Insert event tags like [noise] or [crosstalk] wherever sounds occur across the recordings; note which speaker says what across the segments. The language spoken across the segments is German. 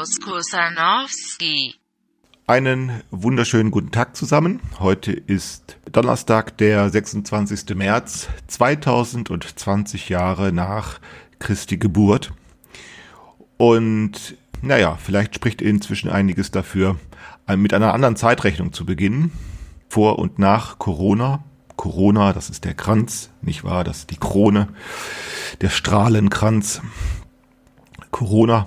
Speaker 1: Klaus Kusanowski.
Speaker 2: Einen wunderschönen guten Tag zusammen. Heute ist Donnerstag, der 26. März, 2020 Jahre nach Christi Geburt. Und naja, vielleicht spricht inzwischen einiges dafür, mit einer anderen Zeitrechnung zu beginnen. Vor und nach Corona. Corona, das ist der Kranz, nicht wahr? Das ist die Krone, der Strahlenkranz. Corona.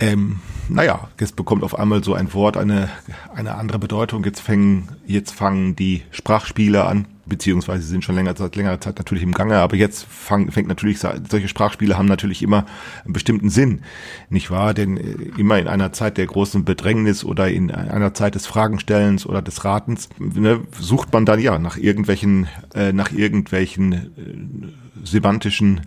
Speaker 2: Ähm, naja, jetzt bekommt auf einmal so ein Wort eine, eine andere Bedeutung. Jetzt fangen, jetzt fangen die Sprachspiele an beziehungsweise sind schon länger, seit längerer Zeit natürlich im Gange, aber jetzt fang, fängt natürlich, solche Sprachspiele haben natürlich immer einen bestimmten Sinn, nicht wahr? Denn äh, immer in einer Zeit der großen Bedrängnis oder in einer Zeit des Fragenstellens oder des Ratens, ne, sucht man dann ja nach irgendwelchen, äh, nach irgendwelchen äh, semantischen,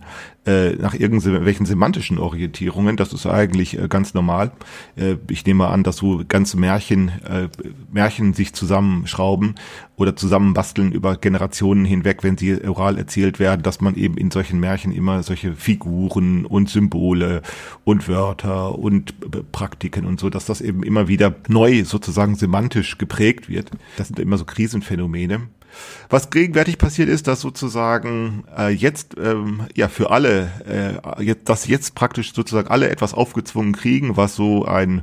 Speaker 2: äh, nach irgendwelchen semantischen Orientierungen. Das ist eigentlich äh, ganz normal. Äh, ich nehme an, dass so ganze Märchen, äh, Märchen sich zusammenschrauben oder zusammenbasteln über Generationen hinweg, wenn sie oral erzählt werden, dass man eben in solchen Märchen immer solche Figuren und Symbole und Wörter und Praktiken und so, dass das eben immer wieder neu sozusagen semantisch geprägt wird. Das sind immer so Krisenphänomene. Was gegenwärtig passiert ist, dass sozusagen äh, jetzt ähm, ja für alle, äh, jetzt, dass jetzt praktisch sozusagen alle etwas aufgezwungen kriegen, was so ein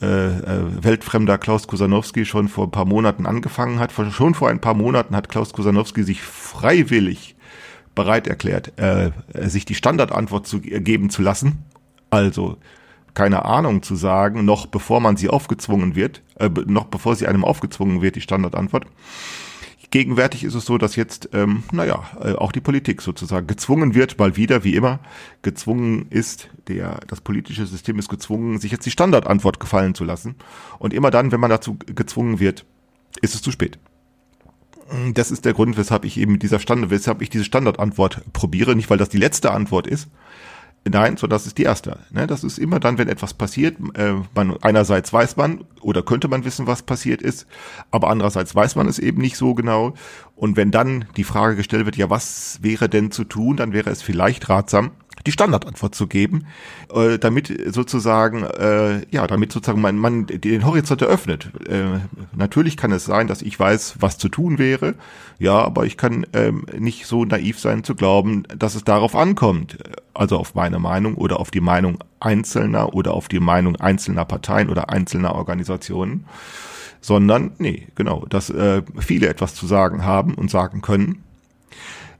Speaker 2: äh, äh, weltfremder Klaus Kusanowski schon vor ein paar Monaten angefangen hat. Schon vor ein paar Monaten hat Klaus Kusanowski sich freiwillig bereit erklärt, äh, sich die Standardantwort zu geben zu lassen. Also keine Ahnung zu sagen, noch bevor man sie aufgezwungen wird, noch bevor sie einem aufgezwungen wird, die Standardantwort. Gegenwärtig ist es so, dass jetzt, ähm, naja, äh, auch die Politik sozusagen gezwungen wird, mal wieder, wie immer, gezwungen ist, der, das politische System ist gezwungen, sich jetzt die Standardantwort gefallen zu lassen. Und immer dann, wenn man dazu gezwungen wird, ist es zu spät. Das ist der Grund, weshalb ich eben dieser Standard, weshalb ich diese Standardantwort probiere, nicht weil das die letzte Antwort ist, Nein, so das ist die erste. Ne? Das ist immer dann, wenn etwas passiert. Äh, man einerseits weiß man oder könnte man wissen, was passiert ist, aber andererseits weiß man es eben nicht so genau. Und wenn dann die Frage gestellt wird, ja, was wäre denn zu tun, dann wäre es vielleicht ratsam, die Standardantwort zu geben, äh, damit sozusagen, äh, ja, damit sozusagen man, man den Horizont eröffnet. Äh, natürlich kann es sein, dass ich weiß, was zu tun wäre, ja, aber ich kann ähm, nicht so naiv sein zu glauben, dass es darauf ankommt, also auf meine Meinung oder auf die Meinung Einzelner oder auf die Meinung einzelner Parteien oder einzelner Organisationen, sondern nee, genau, dass äh, viele etwas zu sagen haben und sagen können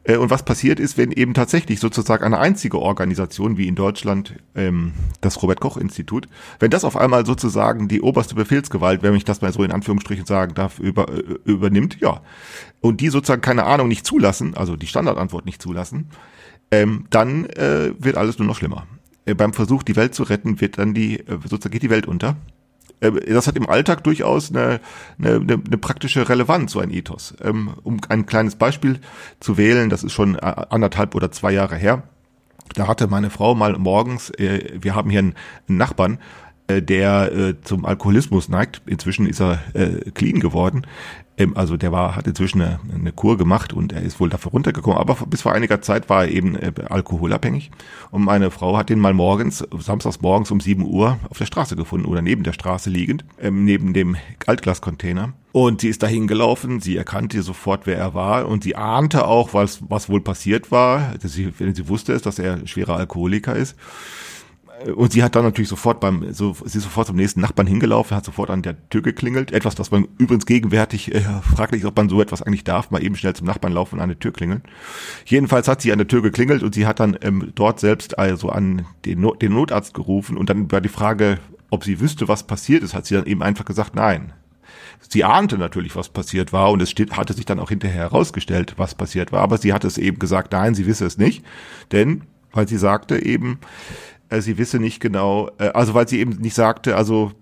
Speaker 2: und was passiert ist, wenn eben tatsächlich sozusagen eine einzige Organisation wie in Deutschland ähm, das Robert Koch Institut, wenn das auf einmal sozusagen die oberste Befehlsgewalt, wenn ich das mal so in Anführungsstrichen sagen darf, über, äh, übernimmt, ja, und die sozusagen keine Ahnung nicht zulassen, also die Standardantwort nicht zulassen, ähm, dann äh, wird alles nur noch schlimmer. Äh, beim Versuch, die Welt zu retten, wird dann die, äh, sozusagen geht die Welt unter. Äh, das hat im Alltag durchaus eine, eine, eine praktische Relevanz, so ein Ethos. Ähm, um ein kleines Beispiel zu wählen, das ist schon anderthalb oder zwei Jahre her. Da hatte meine Frau mal morgens, äh, wir haben hier einen Nachbarn, äh, der zum Alkoholismus neigt. Inzwischen ist er clean geworden. Ähm, also der war, hat inzwischen eine, eine, Kur gemacht und er ist wohl dafür runtergekommen, aber bis vor einiger Zeit war er eben äh, alkoholabhängig. Und meine Frau hat ihn mal morgens, samstags morgens um 7 Uhr auf der Straße gefunden oder neben der Straße liegend, ähm, neben dem Altglascontainer. Und sie ist dahin gelaufen, sie erkannte sofort, wer er war und sie ahnte auch, was, was wohl passiert war. Sie, sie wusste es, dass er schwerer Alkoholiker ist. Und sie hat dann natürlich sofort beim, so, sie ist sofort zum nächsten Nachbarn hingelaufen, hat sofort an der Tür geklingelt. Etwas, was man übrigens gegenwärtig äh, fraglich ob man so etwas eigentlich darf, mal eben schnell zum Nachbarn laufen und an der Tür klingeln. Jedenfalls hat sie an der Tür geklingelt und sie hat dann ähm, dort selbst also an den, Not, den Notarzt gerufen und dann war die Frage, ob sie wüsste, was passiert ist, hat sie dann eben einfach gesagt, nein. Sie ahnte natürlich, was passiert war und es steht, hatte sich dann auch hinterher herausgestellt, was passiert war, aber sie hat es eben gesagt, nein, sie wisse es nicht, denn weil sie sagte eben, sie wisse nicht genau, äh, also weil sie eben nicht sagte, also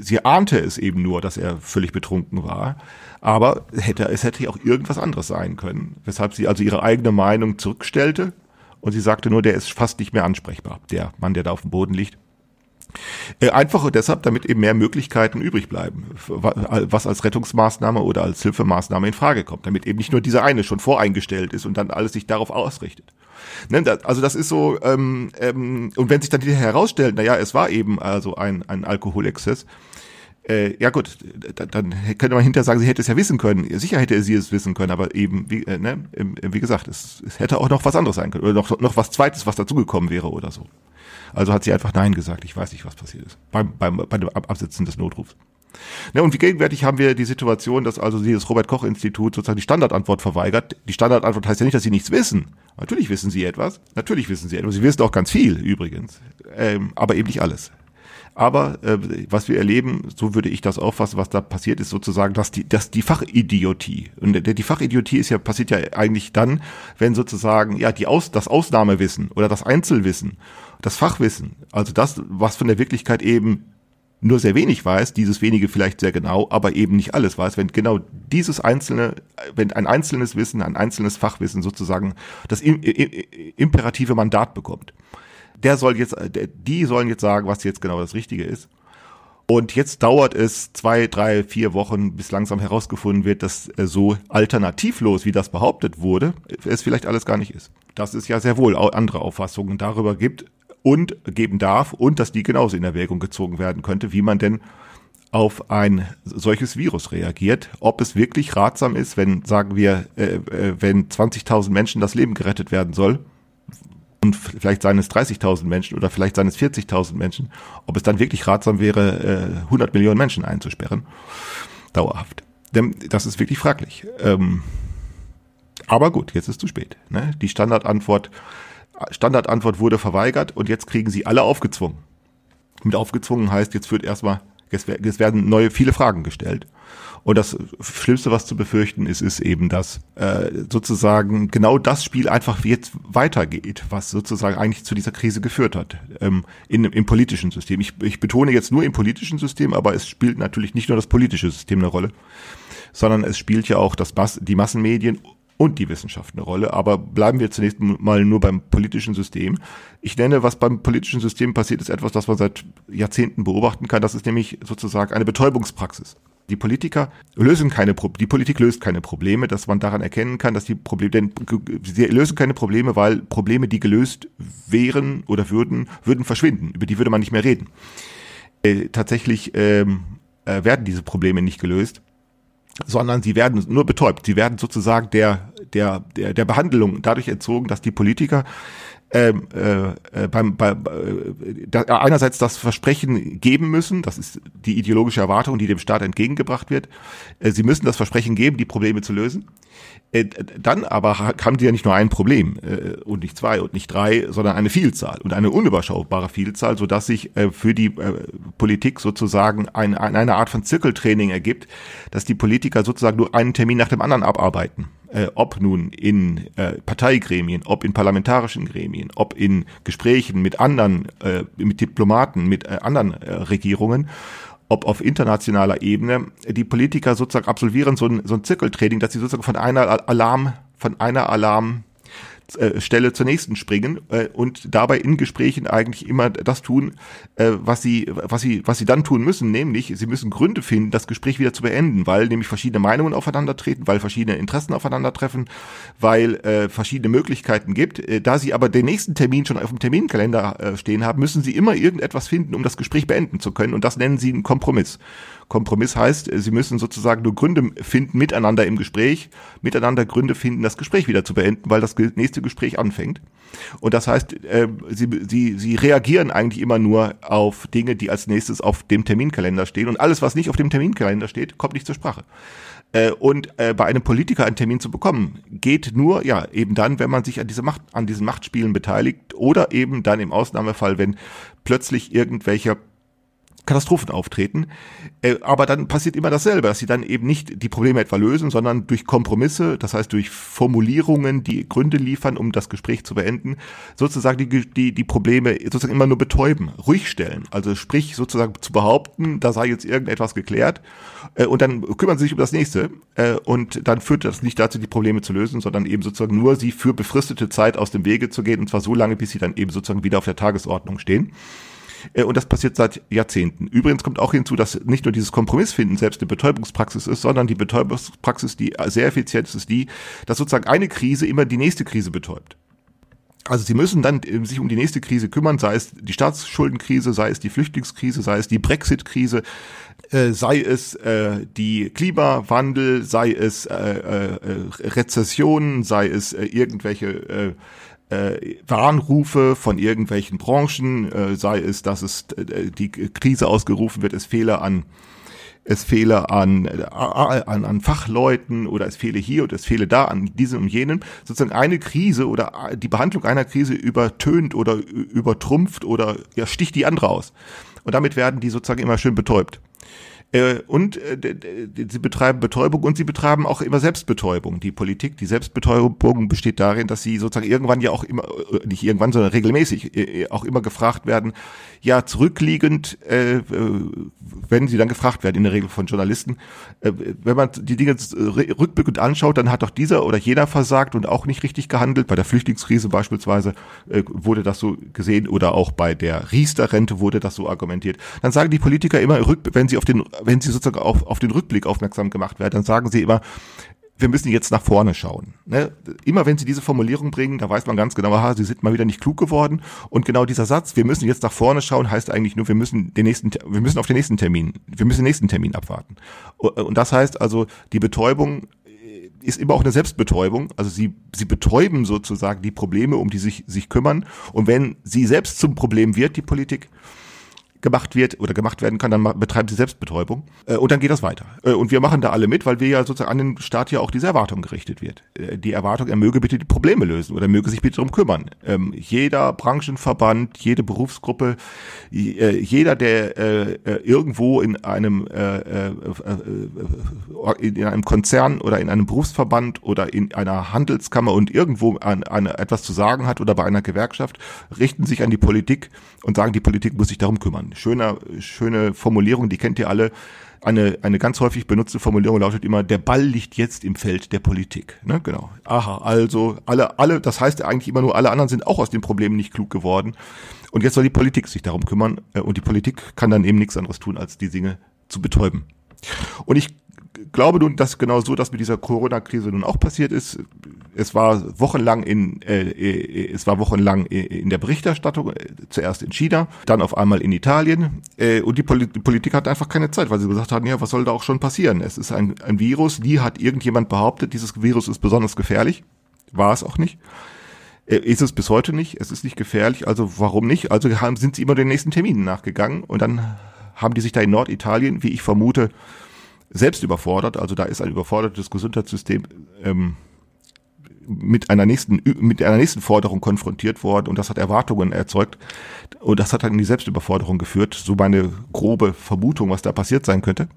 Speaker 2: sie ahnte es eben nur, dass er völlig betrunken war. Aber hätte, es hätte auch irgendwas anderes sein können, weshalb sie also ihre eigene Meinung zurückstellte und sie sagte nur, der ist fast nicht mehr ansprechbar, der Mann, der da auf dem Boden liegt. Äh, einfach deshalb, damit eben mehr Möglichkeiten übrig bleiben, was als Rettungsmaßnahme oder als Hilfemaßnahme in Frage kommt, damit eben nicht nur dieser eine schon voreingestellt ist und dann alles sich darauf ausrichtet. Ne, also das ist so, ähm, ähm, und wenn sich dann wieder herausstellt, naja, es war eben also ein, ein Alkoholexzess, äh, ja gut, dann könnte man hinterher sagen, sie hätte es ja wissen können. Sicher hätte sie es wissen können, aber eben, wie, äh, ne, wie gesagt, es, es hätte auch noch was anderes sein können oder noch, noch was Zweites, was dazugekommen wäre oder so. Also hat sie einfach Nein gesagt. Ich weiß nicht, was passiert ist beim, beim, bei dem Absitzen des Notrufs. Ne, und wie gegenwärtig haben wir die Situation, dass also dieses Robert-Koch-Institut sozusagen die Standardantwort verweigert. Die Standardantwort heißt ja nicht, dass sie nichts wissen. Natürlich wissen sie etwas. Natürlich wissen sie etwas. Sie wissen auch ganz viel übrigens. Ähm, aber eben nicht alles. Aber äh, was wir erleben, so würde ich das auffassen, was da passiert ist, sozusagen, dass die, dass die Fachidiotie und die, Fachidiotie ist ja passiert ja eigentlich dann, wenn sozusagen ja die Aus, das Ausnahmewissen oder das Einzelwissen, das Fachwissen, also das, was von der Wirklichkeit eben nur sehr wenig weiß, dieses wenige vielleicht sehr genau, aber eben nicht alles weiß, wenn genau dieses einzelne, wenn ein einzelnes Wissen, ein einzelnes Fachwissen sozusagen das imperative Mandat bekommt. Der soll jetzt, die sollen jetzt sagen, was jetzt genau das Richtige ist. Und jetzt dauert es zwei, drei, vier Wochen, bis langsam herausgefunden wird, dass so alternativlos, wie das behauptet wurde, es vielleicht alles gar nicht ist. Dass es ja sehr wohl andere Auffassungen darüber gibt, und geben darf und dass die genauso in Erwägung gezogen werden könnte, wie man denn auf ein solches Virus reagiert, ob es wirklich ratsam ist, wenn, sagen wir, äh, äh, wenn 20.000 Menschen das Leben gerettet werden soll, und vielleicht seien es 30.000 Menschen oder vielleicht seien es 40.000 Menschen, ob es dann wirklich ratsam wäre, äh, 100 Millionen Menschen einzusperren, dauerhaft. Denn das ist wirklich fraglich. Ähm, aber gut, jetzt ist zu spät. Ne? Die Standardantwort Standardantwort wurde verweigert und jetzt kriegen sie alle aufgezwungen. Mit aufgezwungen heißt, jetzt wird erstmal, jetzt werden neue, viele Fragen gestellt. Und das Schlimmste, was zu befürchten ist, ist eben, dass äh, sozusagen genau das Spiel einfach jetzt weitergeht, was sozusagen eigentlich zu dieser Krise geführt hat ähm, in, im politischen System. Ich, ich betone jetzt nur im politischen System, aber es spielt natürlich nicht nur das politische System eine Rolle, sondern es spielt ja auch das die Massenmedien und die Wissenschaft eine Rolle. Aber bleiben wir zunächst mal nur beim politischen System. Ich nenne, was beim politischen System passiert, ist etwas, das man seit Jahrzehnten beobachten kann. Das ist nämlich sozusagen eine Betäubungspraxis. Die Politiker lösen keine Pro die Politik löst keine Probleme, dass man daran erkennen kann, dass die Probleme, denn sie lösen keine Probleme, weil Probleme, die gelöst wären oder würden, würden verschwinden. Über die würde man nicht mehr reden. Äh, tatsächlich ähm, äh, werden diese Probleme nicht gelöst sondern sie werden nur betäubt. Sie werden sozusagen der, der, der, der Behandlung dadurch entzogen, dass die Politiker ähm, äh, beim, bei, äh, da, einerseits das Versprechen geben müssen, das ist die ideologische Erwartung, die dem Staat entgegengebracht wird. Äh, sie müssen das Versprechen geben, die Probleme zu lösen. Äh, dann aber haben die ja nicht nur ein Problem äh, und nicht zwei und nicht drei, sondern eine Vielzahl und eine unüberschaubare Vielzahl, so dass sich äh, für die äh, Politik sozusagen ein, eine Art von Zirkeltraining ergibt, dass die Politiker sozusagen nur einen Termin nach dem anderen abarbeiten äh, ob nun in äh, Parteigremien, ob in parlamentarischen Gremien, ob in Gesprächen mit anderen, äh, mit Diplomaten, mit äh, anderen äh, Regierungen, ob auf internationaler Ebene, die Politiker sozusagen absolvieren so ein, so ein Zirkeltraining, dass sie sozusagen von einer Alarm, von einer Alarm äh, Stelle zur nächsten springen äh, und dabei in Gesprächen eigentlich immer das tun, äh, was sie, was sie, was sie dann tun müssen, nämlich sie müssen Gründe finden, das Gespräch wieder zu beenden, weil nämlich verschiedene Meinungen aufeinandertreten, weil verschiedene Interessen aufeinandertreffen, weil äh, verschiedene Möglichkeiten gibt. Äh, da sie aber den nächsten Termin schon auf dem Terminkalender äh, stehen haben, müssen sie immer irgendetwas finden, um das Gespräch beenden zu können und das nennen sie einen Kompromiss. Kompromiss heißt, sie müssen sozusagen nur Gründe finden, miteinander im Gespräch, miteinander Gründe finden, das Gespräch wieder zu beenden, weil das nächste Gespräch anfängt. Und das heißt, äh, sie, sie, sie reagieren eigentlich immer nur auf Dinge, die als nächstes auf dem Terminkalender stehen. Und alles, was nicht auf dem Terminkalender steht, kommt nicht zur Sprache. Äh, und äh, bei einem Politiker einen Termin zu bekommen, geht nur, ja, eben dann, wenn man sich an diese Macht, an diesen Machtspielen beteiligt oder eben dann im Ausnahmefall, wenn plötzlich irgendwelche Katastrophen auftreten. Äh, aber dann passiert immer dasselbe, dass sie dann eben nicht die Probleme etwa lösen, sondern durch Kompromisse, das heißt durch Formulierungen, die Gründe liefern, um das Gespräch zu beenden, sozusagen die, die, die Probleme sozusagen immer nur betäuben, ruhig stellen. Also sprich sozusagen zu behaupten, da sei jetzt irgendetwas geklärt äh, und dann kümmern sie sich um das nächste äh, und dann führt das nicht dazu, die Probleme zu lösen, sondern eben sozusagen nur sie für befristete Zeit aus dem Wege zu gehen und zwar so lange, bis sie dann eben sozusagen wieder auf der Tagesordnung stehen. Äh, und das passiert seit Jahrzehnten. Übrigens kommt auch hinzu, dass nicht nur dieses Kompromissfinden selbst eine Betäubungspraxis ist, sondern die Betäubungspraxis, die sehr effizient ist, ist die, dass sozusagen eine Krise immer die nächste Krise betäubt. Also sie müssen dann äh, sich um die nächste Krise kümmern, sei es die Staatsschuldenkrise, sei es die Flüchtlingskrise, sei es die Brexit-Krise, äh, sei es äh, die Klimawandel, sei es äh, äh, Rezessionen, sei es äh, irgendwelche äh, äh, Warnrufe von irgendwelchen Branchen, äh, sei es, dass es äh, die Krise ausgerufen wird, es fehle an es fehle an, an, an Fachleuten oder es fehle hier und es fehle da an diesem und jenem, sozusagen eine Krise oder die Behandlung einer Krise übertönt oder übertrumpft oder ja, sticht die andere aus. Und damit werden die sozusagen immer schön betäubt. Äh, und äh, sie betreiben Betäubung und sie betreiben auch immer Selbstbetäubung. Die Politik, die Selbstbetäubung besteht darin, dass sie sozusagen irgendwann ja auch immer, äh, nicht irgendwann, sondern regelmäßig auch immer gefragt werden, ja zurückliegend, wenn sie dann gefragt werden, in der Regel von Journalisten, wenn man die Dinge rückblickend anschaut, dann hat doch dieser oder jener versagt und auch nicht richtig gehandelt. Bei der Flüchtlingskrise beispielsweise wurde das so gesehen oder auch bei der Riester-Rente wurde das so argumentiert. Dann sagen die Politiker immer, wenn sie auf den wenn sie sozusagen auf, auf den Rückblick aufmerksam gemacht werden, dann sagen sie immer, wir müssen jetzt nach vorne schauen. Ne? Immer wenn sie diese Formulierung bringen, da weiß man ganz genau, aha, sie sind mal wieder nicht klug geworden. Und genau dieser Satz, wir müssen jetzt nach vorne schauen, heißt eigentlich nur, wir müssen den nächsten, wir müssen auf den nächsten Termin, wir müssen den nächsten Termin abwarten. Und das heißt also, die Betäubung ist immer auch eine Selbstbetäubung. Also sie, sie betäuben sozusagen die Probleme, um die sich, sich kümmern. Und wenn sie selbst zum Problem wird, die Politik, gemacht wird oder gemacht werden kann, dann betreiben sie Selbstbetäubung äh, und dann geht das weiter. Äh, und wir machen da alle mit, weil wir ja sozusagen an den Staat ja auch diese Erwartung gerichtet wird. Äh, die Erwartung, er möge bitte die Probleme lösen oder möge sich bitte darum kümmern. Ähm, jeder Branchenverband, jede Berufsgruppe, äh, jeder, der äh, äh, irgendwo in einem äh, äh, in einem Konzern oder in einem Berufsverband oder in einer Handelskammer und irgendwo an, an etwas zu sagen hat oder bei einer Gewerkschaft, richten sich an die Politik und sagen, die Politik muss sich darum kümmern schöner, schöne Formulierung, die kennt ihr alle. Eine, eine ganz häufig benutzte Formulierung lautet immer, der Ball liegt jetzt im Feld der Politik. Ne? Genau. Aha, also alle, alle, das heißt eigentlich immer nur, alle anderen sind auch aus den Problemen nicht klug geworden. Und jetzt soll die Politik sich darum kümmern. Äh, und die Politik kann dann eben nichts anderes tun, als die Dinge zu betäuben. Und ich glaube nun, dass genau so das mit dieser Corona-Krise nun auch passiert ist. Es war wochenlang in, äh, äh, es war wochenlang in der Berichterstattung, äh, zuerst in China, dann auf einmal in Italien. Äh, und die, Poli die Politik hat einfach keine Zeit, weil sie gesagt haben, ja, was soll da auch schon passieren? Es ist ein, ein Virus, nie hat irgendjemand behauptet, dieses Virus ist besonders gefährlich. War es auch nicht. Äh, ist es bis heute nicht. Es ist nicht gefährlich, also warum nicht? Also haben, sind sie immer den nächsten Terminen nachgegangen und dann haben die sich da in Norditalien, wie ich vermute, selbst überfordert. Also da ist ein überfordertes Gesundheitssystem ähm, mit einer nächsten mit einer nächsten Forderung konfrontiert worden und das hat Erwartungen erzeugt und das hat dann in die Selbstüberforderung geführt. So meine grobe Vermutung, was da passiert sein könnte.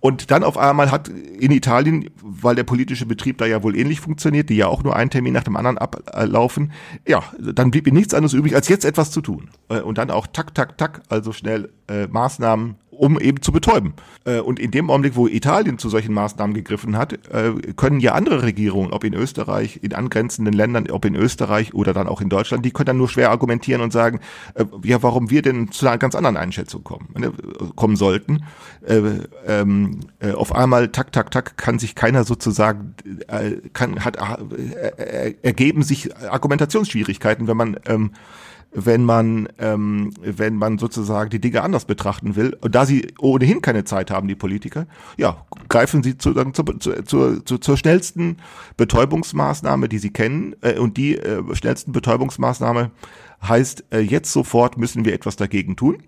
Speaker 2: Und dann auf einmal hat in Italien, weil der politische Betrieb da ja wohl ähnlich funktioniert, die ja auch nur einen Termin nach dem anderen ablaufen, ja, dann blieb ihm nichts anderes übrig, als jetzt etwas zu tun. Äh, und dann auch tak, tak, tak, also schnell äh, Maßnahmen um eben zu betäuben. Äh, und in dem Augenblick, wo Italien zu solchen Maßnahmen gegriffen hat, äh, können ja andere Regierungen, ob in Österreich, in angrenzenden Ländern, ob in Österreich oder dann auch in Deutschland, die können dann nur schwer argumentieren und sagen, äh, ja, warum wir denn zu einer ganz anderen Einschätzung kommen, ne, kommen sollten. Ähm, auf einmal, tak, tak, tak, kann sich keiner sozusagen, kann, hat, ergeben sich Argumentationsschwierigkeiten, wenn man ähm, wenn man, ähm, wenn man sozusagen die Dinge anders betrachten will. Und da sie ohnehin keine Zeit haben, die Politiker, ja, greifen sie zu, zu, zu, zu, zur schnellsten Betäubungsmaßnahme, die sie kennen. Äh, und die äh, schnellsten Betäubungsmaßnahme heißt, äh, jetzt sofort müssen wir etwas dagegen tun.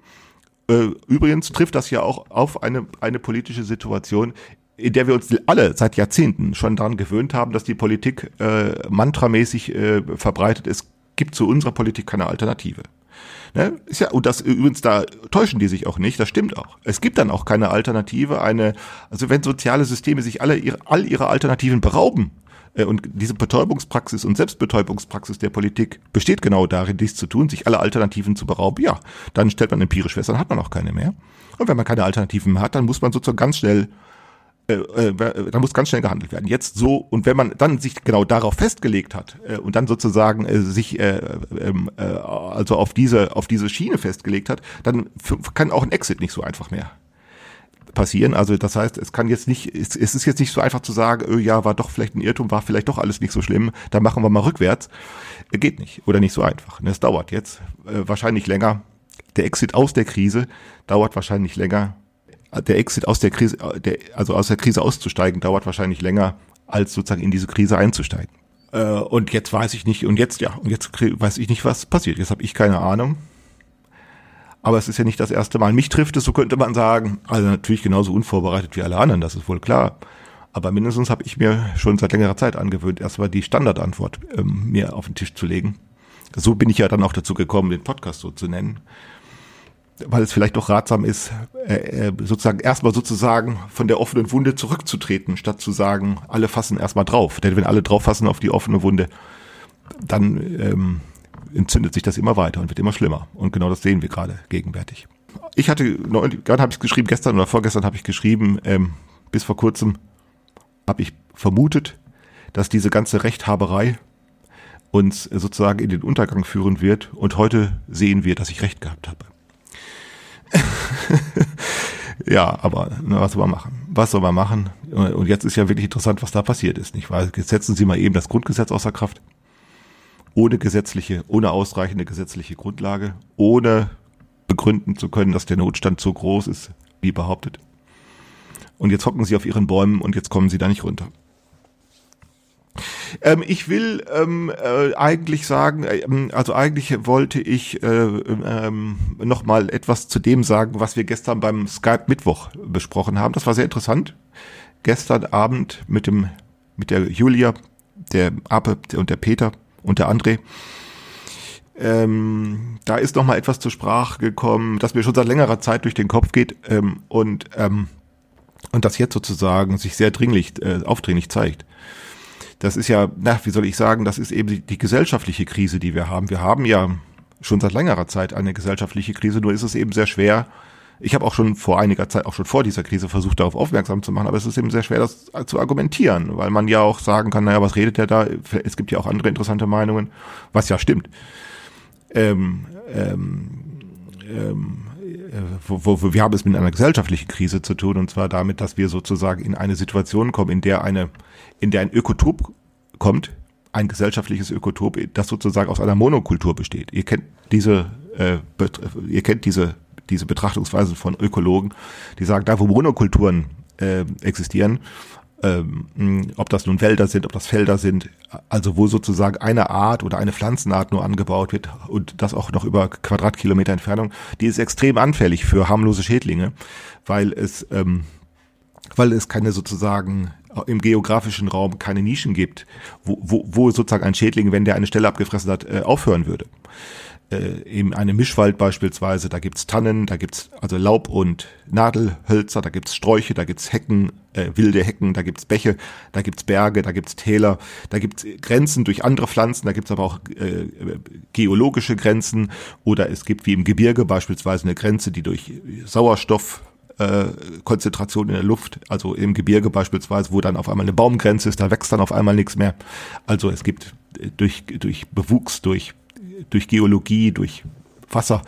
Speaker 2: Äh, übrigens trifft das ja auch auf eine, eine politische Situation, in der wir uns alle seit Jahrzehnten schon daran gewöhnt haben, dass die Politik äh, mantramäßig äh, verbreitet ist, gibt zu unserer Politik keine Alternative. Ne? Ist ja, und das übrigens, da täuschen die sich auch nicht, das stimmt auch. Es gibt dann auch keine Alternative, eine, also wenn soziale Systeme sich alle ihre, all ihre Alternativen berauben, äh, und diese Betäubungspraxis und Selbstbetäubungspraxis der Politik besteht genau darin, dies zu tun, sich alle Alternativen zu berauben, ja, dann stellt man empirisch fest, dann hat man auch keine mehr. Und wenn man keine Alternativen mehr hat, dann muss man sozusagen ganz schnell äh, äh, da muss ganz schnell gehandelt werden. Jetzt so, und wenn man dann sich genau darauf festgelegt hat äh, und dann sozusagen äh, sich äh, ähm, äh, also auf diese, auf diese Schiene festgelegt hat, dann kann auch ein Exit nicht so einfach mehr passieren. Also das heißt, es kann jetzt nicht, es, es ist jetzt nicht so einfach zu sagen, oh ja, war doch vielleicht ein Irrtum, war vielleicht doch alles nicht so schlimm, dann machen wir mal rückwärts. Geht nicht oder nicht so einfach. Es dauert jetzt äh, wahrscheinlich länger. Der Exit aus der Krise dauert wahrscheinlich länger. Der Exit aus der Krise, der, also aus der Krise auszusteigen, dauert wahrscheinlich länger, als sozusagen in diese Krise einzusteigen. Äh, und jetzt weiß ich nicht, und jetzt, ja, und jetzt weiß ich nicht, was passiert. Jetzt habe ich keine Ahnung. Aber es ist ja nicht das erste Mal. Mich trifft es, so könnte man sagen, also natürlich genauso unvorbereitet wie alle anderen, das ist wohl klar. Aber mindestens habe ich mir schon seit längerer Zeit angewöhnt, erstmal die Standardantwort ähm, mir auf den Tisch zu legen. So bin ich ja dann auch dazu gekommen, den Podcast so zu nennen. Weil es vielleicht auch ratsam ist, äh, äh sozusagen erstmal sozusagen von der offenen Wunde zurückzutreten, statt zu sagen, alle fassen erstmal drauf. Denn wenn alle drauf fassen auf die offene Wunde, dann ähm, entzündet sich das immer weiter und wird immer schlimmer. Und genau das sehen wir gerade gegenwärtig. Ich hatte, gerade habe ich geschrieben, gestern oder vorgestern habe ich geschrieben, ähm, bis vor kurzem habe ich vermutet, dass diese ganze Rechthaberei uns sozusagen in den Untergang führen wird. Und heute sehen wir, dass ich recht gehabt habe. [laughs] ja, aber na, was soll man machen? Was soll man machen? Und jetzt ist ja wirklich interessant, was da passiert ist, nicht wahr? Jetzt setzen Sie mal eben das Grundgesetz außer Kraft ohne gesetzliche, ohne ausreichende gesetzliche Grundlage, ohne begründen zu können, dass der Notstand so groß ist, wie behauptet. Und jetzt hocken sie auf ihren Bäumen und jetzt kommen sie da nicht runter. Ähm, ich will ähm, äh, eigentlich sagen, äh, also eigentlich wollte ich äh, ähm, noch mal etwas zu dem sagen, was wir gestern beim Skype Mittwoch besprochen haben. Das war sehr interessant. Gestern Abend mit dem mit der Julia, der Ape und der Peter und der André. Ähm, da ist noch mal etwas zur Sprache gekommen, das mir schon seit längerer Zeit durch den Kopf geht ähm, und ähm, und das jetzt sozusagen sich sehr dringlich äh, aufdringlich zeigt. Das ist ja, na, wie soll ich sagen, das ist eben die, die gesellschaftliche Krise, die wir haben. Wir haben ja schon seit längerer Zeit eine gesellschaftliche Krise, nur ist es eben sehr schwer, ich habe auch schon vor einiger Zeit, auch schon vor dieser Krise versucht, darauf aufmerksam zu machen, aber es ist eben sehr schwer, das zu argumentieren, weil man ja auch sagen kann, naja, was redet der da? Es gibt ja auch andere interessante Meinungen, was ja stimmt. Ähm, ähm, ähm, wo, wo, wir haben es mit einer gesellschaftlichen Krise zu tun, und zwar damit, dass wir sozusagen in eine Situation kommen, in der eine, in der ein Ökotop kommt, ein gesellschaftliches Ökotop, das sozusagen aus einer Monokultur besteht. Ihr kennt diese, äh, ihr kennt diese diese Betrachtungsweise von Ökologen, die sagen, da wo Monokulturen äh, existieren, ähm, ob das nun Wälder sind, ob das Felder sind, also wo sozusagen eine Art oder eine Pflanzenart nur angebaut wird und das auch noch über Quadratkilometer Entfernung, die ist extrem anfällig für harmlose Schädlinge, weil es ähm, weil es keine sozusagen im geografischen Raum keine Nischen gibt, wo, wo, wo sozusagen ein Schädling, wenn der eine Stelle abgefressen hat, äh, aufhören würde äh, eben eine Mischwald beispielsweise, da gibt's Tannen, da gibt's also Laub- und Nadelhölzer, da gibt's Sträuche, da gibt's Hecken, äh, wilde Hecken, da gibt's Bäche, da gibt's Berge, da gibt's Täler, da gibt's Grenzen durch andere Pflanzen, da gibt's aber auch äh, geologische Grenzen oder es gibt wie im Gebirge beispielsweise eine Grenze, die durch Sauerstoff äh, Konzentration in der Luft, also im Gebirge beispielsweise, wo dann auf einmal eine Baumgrenze ist, da wächst dann auf einmal nichts mehr. Also es gibt äh, durch, durch Bewuchs, durch durch Geologie, durch Wasser,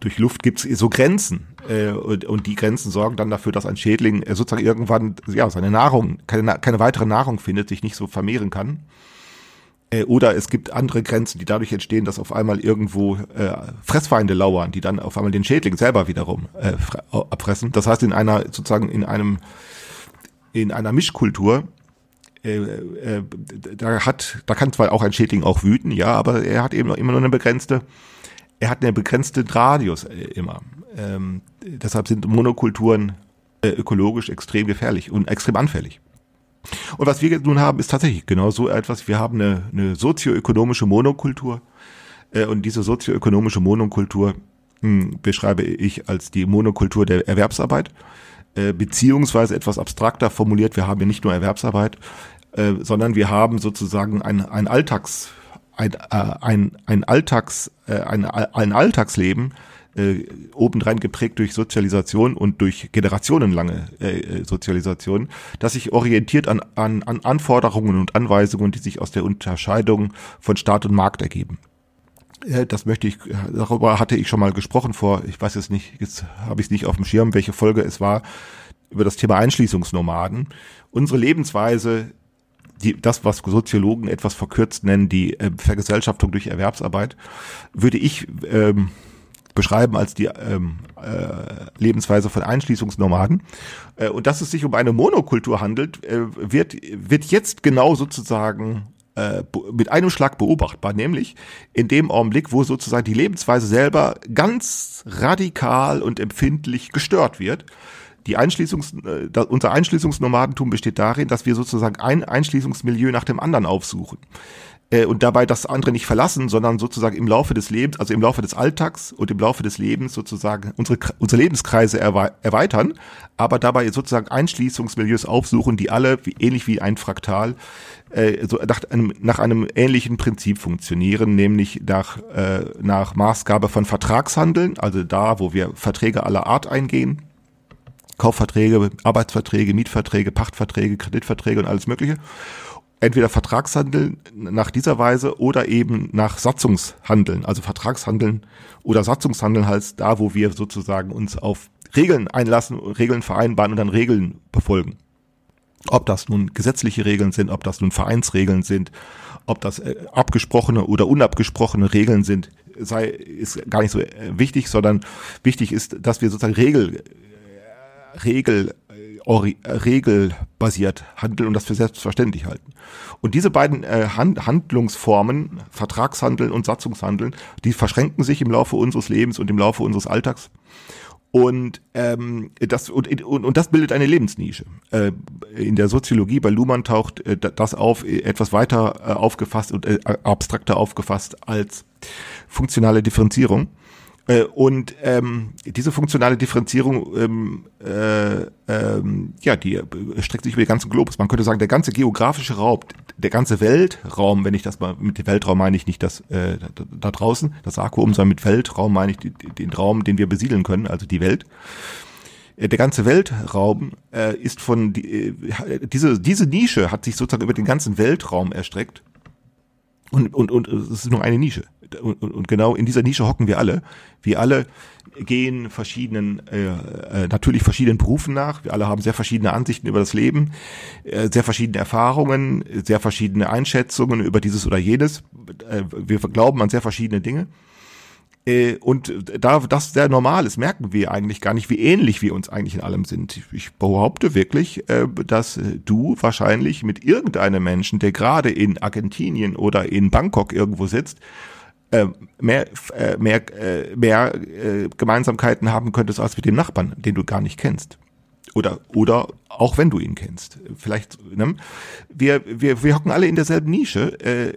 Speaker 2: durch Luft gibt es so Grenzen. Äh, und, die Grenzen sorgen dann dafür, dass ein Schädling äh, sozusagen irgendwann ja seine Nahrung, keine, keine weitere Nahrung findet, sich nicht so vermehren kann. Äh, oder es gibt andere Grenzen, die dadurch entstehen, dass auf einmal irgendwo Fressfeinde lauern, die dann auf einmal den Schädling selber wiederum abfressen. Das heißt, in einer sozusagen in einem in einer Mischkultur äh, äh, da hat, da kann zwar auch ein Schädling auch wüten, ja, aber er hat eben immer nur eine begrenzte, er hat eine begrenzte Radius äh, immer. Ähm, deshalb sind Monokulturen äh, ökologisch extrem gefährlich und extrem anfällig. Und was wir nun haben, ist tatsächlich genau so etwas. Wir haben eine, eine sozioökonomische Monokultur. Äh, und diese sozioökonomische Monokultur hm, beschreibe ich als die Monokultur der Erwerbsarbeit. Äh, beziehungsweise etwas abstrakter formuliert, wir haben ja nicht nur Erwerbsarbeit, äh, sondern wir haben sozusagen ein, ein Alltags, ein, äh, ein, ein Alltags, ein, ein Alltagsleben, äh, obendrein geprägt durch Sozialisation und durch generationenlange äh, Sozialisation, das sich orientiert an, an, an Anforderungen und Anweisungen, die sich aus der Unterscheidung von Staat und Markt ergeben. Äh, das möchte ich, darüber hatte ich schon mal gesprochen vor, ich weiß jetzt nicht, jetzt habe ich es nicht auf dem Schirm, welche Folge es war, über das Thema Einschließungsnomaden. Unsere Lebensweise die, das, was Soziologen etwas verkürzt nennen, die äh, Vergesellschaftung durch Erwerbsarbeit, würde ich ähm, beschreiben als die ähm, äh, Lebensweise von Einschließungsnomaden. Äh, und dass es sich um eine Monokultur handelt, äh, wird, wird jetzt genau sozusagen äh, mit einem Schlag beobachtbar, nämlich in dem Augenblick, wo sozusagen die Lebensweise selber ganz radikal und empfindlich gestört wird. Die Einschließungs, äh, unser Einschließungsnomadentum besteht darin, dass wir sozusagen ein Einschließungsmilieu nach dem anderen aufsuchen äh, und dabei das andere nicht verlassen, sondern sozusagen im Laufe des Lebens, also im Laufe des Alltags und im Laufe des Lebens sozusagen unsere, unsere Lebenskreise erweitern, aber dabei sozusagen Einschließungsmilieus aufsuchen, die alle, wie, ähnlich wie ein Fraktal, äh, so nach einem, nach einem ähnlichen Prinzip funktionieren, nämlich nach, äh, nach Maßgabe von Vertragshandeln, also da, wo wir Verträge aller Art eingehen, Kaufverträge, Arbeitsverträge, Mietverträge, Pachtverträge, Kreditverträge und alles Mögliche entweder Vertragshandeln nach dieser Weise oder eben nach Satzungshandeln, also Vertragshandeln oder Satzungshandeln heißt da, wo wir sozusagen uns auf Regeln einlassen, Regeln vereinbaren und dann Regeln befolgen. Ob das nun gesetzliche Regeln sind, ob das nun Vereinsregeln sind, ob das äh, abgesprochene oder unabgesprochene Regeln sind, sei ist gar nicht so äh, wichtig, sondern wichtig ist, dass wir sozusagen Regel äh, Regel regelbasiert handeln und das für selbstverständlich halten. Und diese beiden äh, Hand Handlungsformen, Vertragshandeln und Satzungshandeln, die verschränken sich im Laufe unseres Lebens und im Laufe unseres Alltags. Und, ähm, das, und, und, und das bildet eine Lebensnische. Äh, in der Soziologie bei Luhmann taucht äh, das auf, äh, etwas weiter äh, aufgefasst und äh, abstrakter aufgefasst als funktionale Differenzierung. Äh, und ähm, diese funktionale Differenzierung, ähm, äh, ähm, ja, die streckt sich über den ganzen Globus. Man könnte sagen, der ganze geografische Raum, der ganze Weltraum, wenn ich das mal mit Weltraum meine ich nicht das äh, da, da draußen, das Vakuum, sondern mit Weltraum meine ich den Raum, den wir besiedeln können, also die Welt. Äh, der ganze Weltraum äh, ist von die, äh, diese diese Nische hat sich sozusagen über den ganzen Weltraum erstreckt. Und und und es ist nur eine Nische und, und, genau in dieser Nische hocken wir alle. Wir alle gehen verschiedenen, äh, äh, natürlich verschiedenen Berufen nach. Wir alle haben sehr verschiedene Ansichten über das Leben, äh, sehr verschiedene Erfahrungen, sehr verschiedene Einschätzungen über dieses oder jenes. Äh, wir glauben an sehr verschiedene Dinge. Äh, und da das sehr normal ist, merken wir eigentlich gar nicht, wie ähnlich wir uns eigentlich in allem sind. Ich behaupte wirklich, äh, dass du wahrscheinlich mit irgendeinem Menschen, der gerade in Argentinien oder in Bangkok irgendwo sitzt, äh, mehr, äh, mehr, äh, mehr äh, Gemeinsamkeiten haben könntest als mit dem Nachbarn, den du gar nicht kennst. Oder, oder auch wenn du ihn kennst. Vielleicht, ne? Wir, wir, wir hocken alle in derselben Nische äh,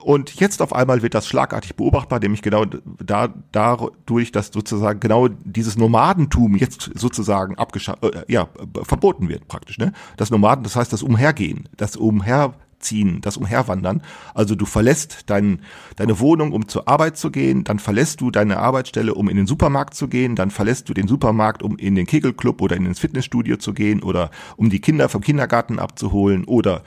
Speaker 2: und jetzt auf einmal wird das schlagartig beobachtbar, nämlich genau da, dadurch, dass sozusagen genau dieses Nomadentum jetzt sozusagen abgeschafft, äh, ja, verboten wird praktisch. Ne? Das Nomaden, das heißt das Umhergehen, das Umher ziehen, das Umherwandern. Also du verlässt dein, deine Wohnung, um zur Arbeit zu gehen, dann verlässt du deine Arbeitsstelle, um in den Supermarkt zu gehen, dann verlässt du den Supermarkt, um in den Kegelclub oder in ins Fitnessstudio zu gehen oder um die Kinder vom Kindergarten abzuholen oder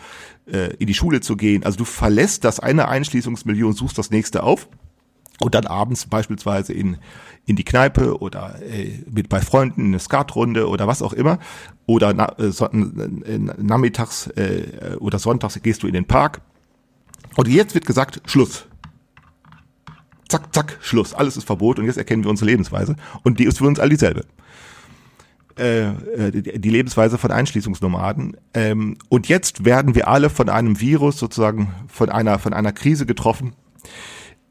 Speaker 2: äh, in die Schule zu gehen. Also du verlässt das eine Einschließungsmilieu und suchst das nächste auf und dann abends beispielsweise in, in die Kneipe oder äh, mit bei Freunden in eine Skatrunde oder was auch immer oder na, äh, so, äh, nachmittags äh, oder sonntags gehst du in den Park und jetzt wird gesagt Schluss. Zack, zack, Schluss. Alles ist verboten und jetzt erkennen wir unsere Lebensweise und die ist für uns all dieselbe. Äh, äh die Lebensweise von Einschließungsnomaden. Ähm, und jetzt werden wir alle von einem Virus sozusagen von einer von einer Krise getroffen,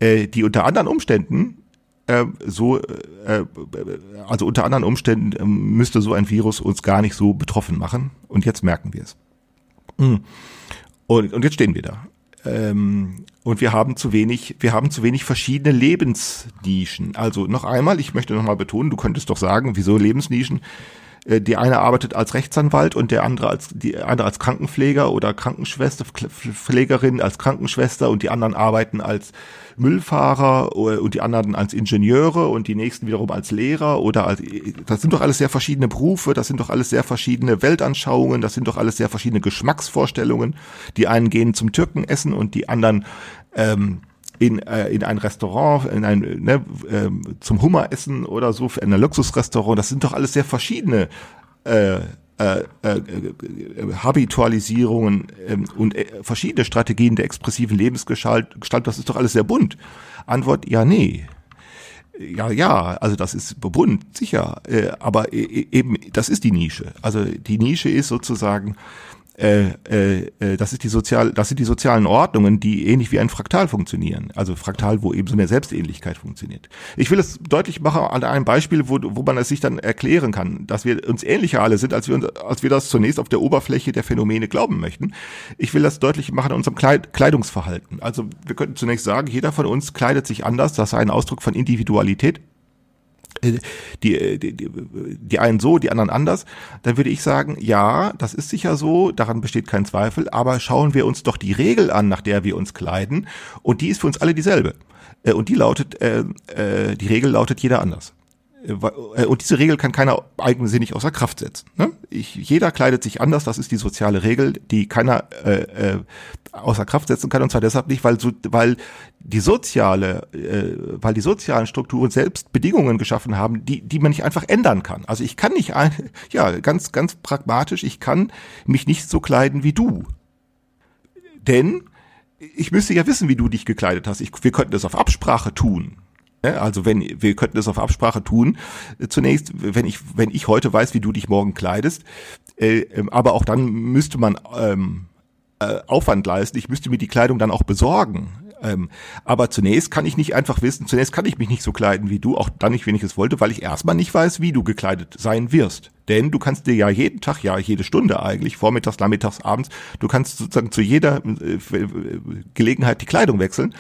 Speaker 2: äh, die unter anderen Umständen äh, so, äh, also unter anderen Umständen äh, müsste so ein Virus uns gar nicht so betroffen machen. Und jetzt merken wir es. Mhm. Und, und jetzt stehen wir da. Ähm, und wir haben zu wenig, wir haben zu wenig verschiedene Lebensnischen. Also noch einmal, ich möchte noch mal betonen, du könntest doch sagen, wieso Lebensnischen? Äh, die eine arbeitet als Rechtsanwalt und der andere als die andere als Krankenpfleger oder Krankenschwester, Pflegerin als Krankenschwester und die anderen arbeiten als Müllfahrer äh, und die anderen als Ingenieure und die nächsten wiederum als Lehrer oder als das sind doch alles sehr verschiedene Berufe, das sind doch alles sehr verschiedene Weltanschauungen, das sind doch alles sehr verschiedene Geschmacksvorstellungen. Die einen gehen zum Türken essen und die anderen ähm, in, äh, in ein Restaurant, in ein, ne, äh, zum Hummer essen oder so, in ein Luxusrestaurant, das sind doch alles sehr verschiedene äh, äh, äh, Habitualisierungen ähm, und äh, verschiedene Strategien der expressiven Lebensgestalt, das ist doch alles sehr bunt. Antwort, ja, nee. Ja, ja, also das ist bunt, sicher, äh, aber e, eben, das ist die Nische. Also die Nische ist sozusagen äh, äh, äh, das ist die sozial, das sind die sozialen Ordnungen, die ähnlich wie ein Fraktal funktionieren. Also Fraktal, wo eben so eine Selbstähnlichkeit funktioniert. Ich will es deutlich machen an einem Beispiel, wo, wo man es sich dann erklären kann, dass wir uns ähnlicher alle sind, als wir, uns, als wir das zunächst auf der Oberfläche der Phänomene glauben möchten. Ich will das deutlich machen an unserem Kleid Kleidungsverhalten. Also wir könnten zunächst sagen, jeder von uns kleidet sich anders. Das ist ein Ausdruck von Individualität. Die, die, die, die einen so, die anderen anders, dann würde ich sagen, ja, das ist sicher so, daran besteht kein Zweifel, aber schauen wir uns doch die Regel an, nach der wir uns kleiden, und die ist für uns alle dieselbe. Äh, und die lautet, äh, äh, die Regel lautet jeder anders. Und diese Regel kann keiner eigensinnig außer Kraft setzen. Ne? Ich, jeder kleidet sich anders, das ist die soziale Regel, die keiner äh, äh, außer Kraft setzen kann. Und zwar deshalb nicht, weil, weil die soziale, äh, weil die sozialen Strukturen selbst Bedingungen geschaffen haben, die, die man nicht einfach ändern kann. Also ich kann nicht, ein, ja, ganz, ganz pragmatisch, ich kann mich nicht so kleiden wie du. Denn ich müsste ja wissen, wie du dich gekleidet hast. Ich, wir könnten das auf Absprache tun. Also wenn wir könnten das auf Absprache tun. Zunächst, wenn ich wenn ich heute weiß, wie du dich morgen kleidest, äh, ähm, aber auch dann müsste man ähm, äh, Aufwand leisten. Ich müsste mir die Kleidung dann auch besorgen. Ähm, aber zunächst kann ich nicht einfach wissen, zunächst kann ich mich nicht so kleiden wie du, auch dann nicht, wenn ich es wollte, weil ich erstmal nicht weiß, wie du gekleidet sein wirst. Denn du kannst dir ja jeden Tag, ja jede Stunde eigentlich, vormittags, nachmittags, abends, du kannst sozusagen zu jeder äh, Gelegenheit die Kleidung wechseln.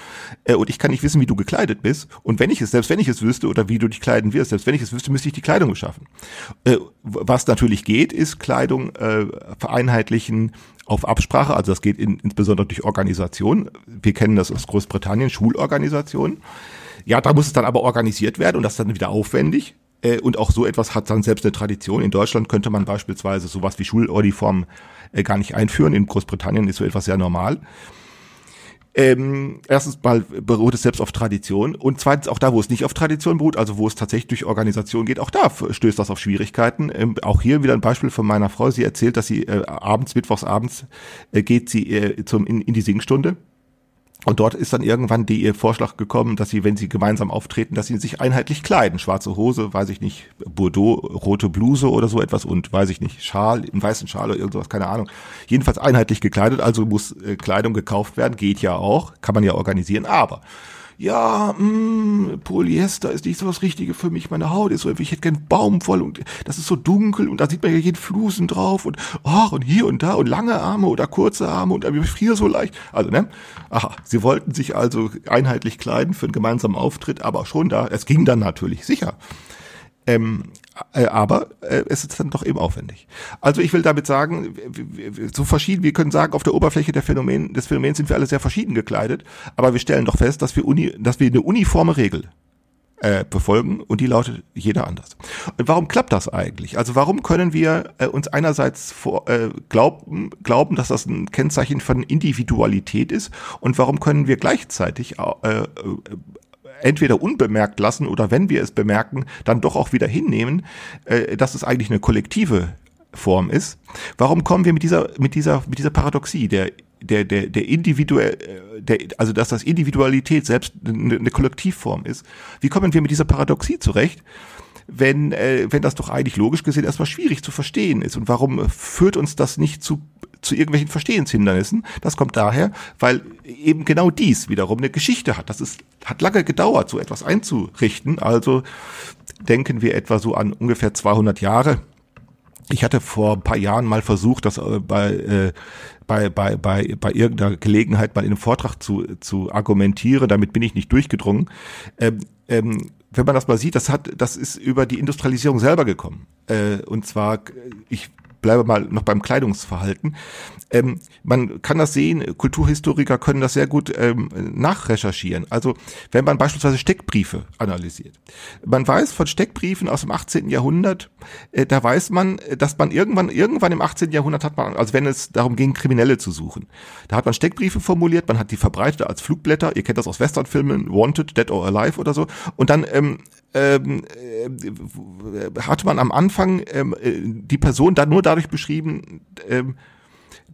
Speaker 2: Äh, und ich kann nicht wissen, wie du gekleidet bist. Und wenn ich es, selbst wenn ich es wüsste oder wie du dich kleiden wirst, selbst wenn ich es wüsste, müsste ich die Kleidung beschaffen. Äh, was natürlich geht, ist Kleidung vereinheitlichen auf Absprache, also das geht in, insbesondere durch Organisation. Wir kennen das aus Großbritannien, Schulorganisationen. Ja, da muss es dann aber organisiert werden und das ist dann wieder aufwendig. Äh, und auch so etwas hat dann selbst eine Tradition. In Deutschland könnte man beispielsweise sowas wie Schuluniform äh, gar nicht einführen. In Großbritannien ist so etwas sehr normal. Ähm, erstens mal beruht es selbst auf Tradition und zweitens auch da, wo es nicht auf Tradition beruht, also wo es tatsächlich durch Organisation geht, auch da stößt das auf Schwierigkeiten. Ähm, auch hier wieder ein Beispiel von meiner Frau. Sie erzählt, dass sie äh, abends, mittwochs abends äh, geht sie äh, zum in, in die Singstunde und dort ist dann irgendwann die ihr Vorschlag gekommen, dass sie, wenn sie gemeinsam auftreten, dass sie sich einheitlich kleiden. Schwarze Hose, weiß ich nicht, Bordeaux, rote Bluse oder so etwas und weiß ich nicht, Schal, einen weißen Schal oder irgendwas, keine Ahnung. Jedenfalls einheitlich gekleidet, also muss äh, Kleidung gekauft werden, geht ja auch, kann man ja organisieren, aber ja, mh, mm, Polyester ist nicht so das Richtige für mich, meine Haut ist so, ich hätte gern Baumwoll und das ist so dunkel und da sieht man ja jeden Flusen drauf und ach und hier und da und lange Arme oder kurze Arme und ich friere so leicht. Also, ne? Aha, sie wollten sich also einheitlich kleiden für einen gemeinsamen Auftritt, aber schon da, es ging dann natürlich, sicher. Ähm, äh, aber äh, es ist dann doch eben aufwendig. Also ich will damit sagen, so verschieden, wir können sagen, auf der Oberfläche der Phänomen, des Phänomens sind wir alle sehr verschieden gekleidet, aber wir stellen doch fest, dass wir, uni, dass wir eine uniforme Regel äh, befolgen und die lautet jeder anders. Und warum klappt das eigentlich? Also warum können wir äh, uns einerseits vor, äh, glauben, glauben, dass das ein Kennzeichen von Individualität ist und warum können wir gleichzeitig äh, entweder unbemerkt lassen oder wenn wir es bemerken, dann doch auch wieder hinnehmen, äh, dass es eigentlich eine kollektive Form ist. Warum kommen wir mit dieser, mit dieser, mit dieser Paradoxie der der, der, der individuell, äh, der, also dass das Individualität selbst eine, eine Kollektivform ist. Wie kommen wir mit dieser Paradoxie zurecht? Wenn, äh, wenn das doch eigentlich logisch gesehen erstmal schwierig zu verstehen ist. Und warum führt uns das nicht zu zu irgendwelchen Verstehenshindernissen. Das kommt daher, weil eben genau dies wiederum eine Geschichte hat. Das ist, hat lange gedauert, so etwas einzurichten. Also denken wir etwa so an ungefähr 200 Jahre. Ich hatte vor ein paar Jahren mal versucht, das äh, bei, äh, bei, bei, bei, bei irgendeiner Gelegenheit mal in einem Vortrag zu, zu argumentieren. Damit bin ich nicht durchgedrungen. Ähm, ähm, wenn man das mal sieht, das hat, das ist über die Industrialisierung selber gekommen. Äh, und zwar, ich bleibe mal noch beim Kleidungsverhalten. Ähm, man kann das sehen, Kulturhistoriker können das sehr gut ähm, nachrecherchieren. Also wenn man beispielsweise Steckbriefe analysiert. Man weiß von Steckbriefen aus dem 18. Jahrhundert, äh, da weiß man, dass man irgendwann, irgendwann im 18. Jahrhundert hat man, also wenn es darum ging, Kriminelle zu suchen, da hat man Steckbriefe formuliert, man hat die verbreitet als Flugblätter, ihr kennt das aus Westernfilmen, Wanted, Dead or Alive oder so, und dann ähm, ähm, äh, hat man am Anfang ähm, äh, die Person dann nur dadurch beschrieben, ähm,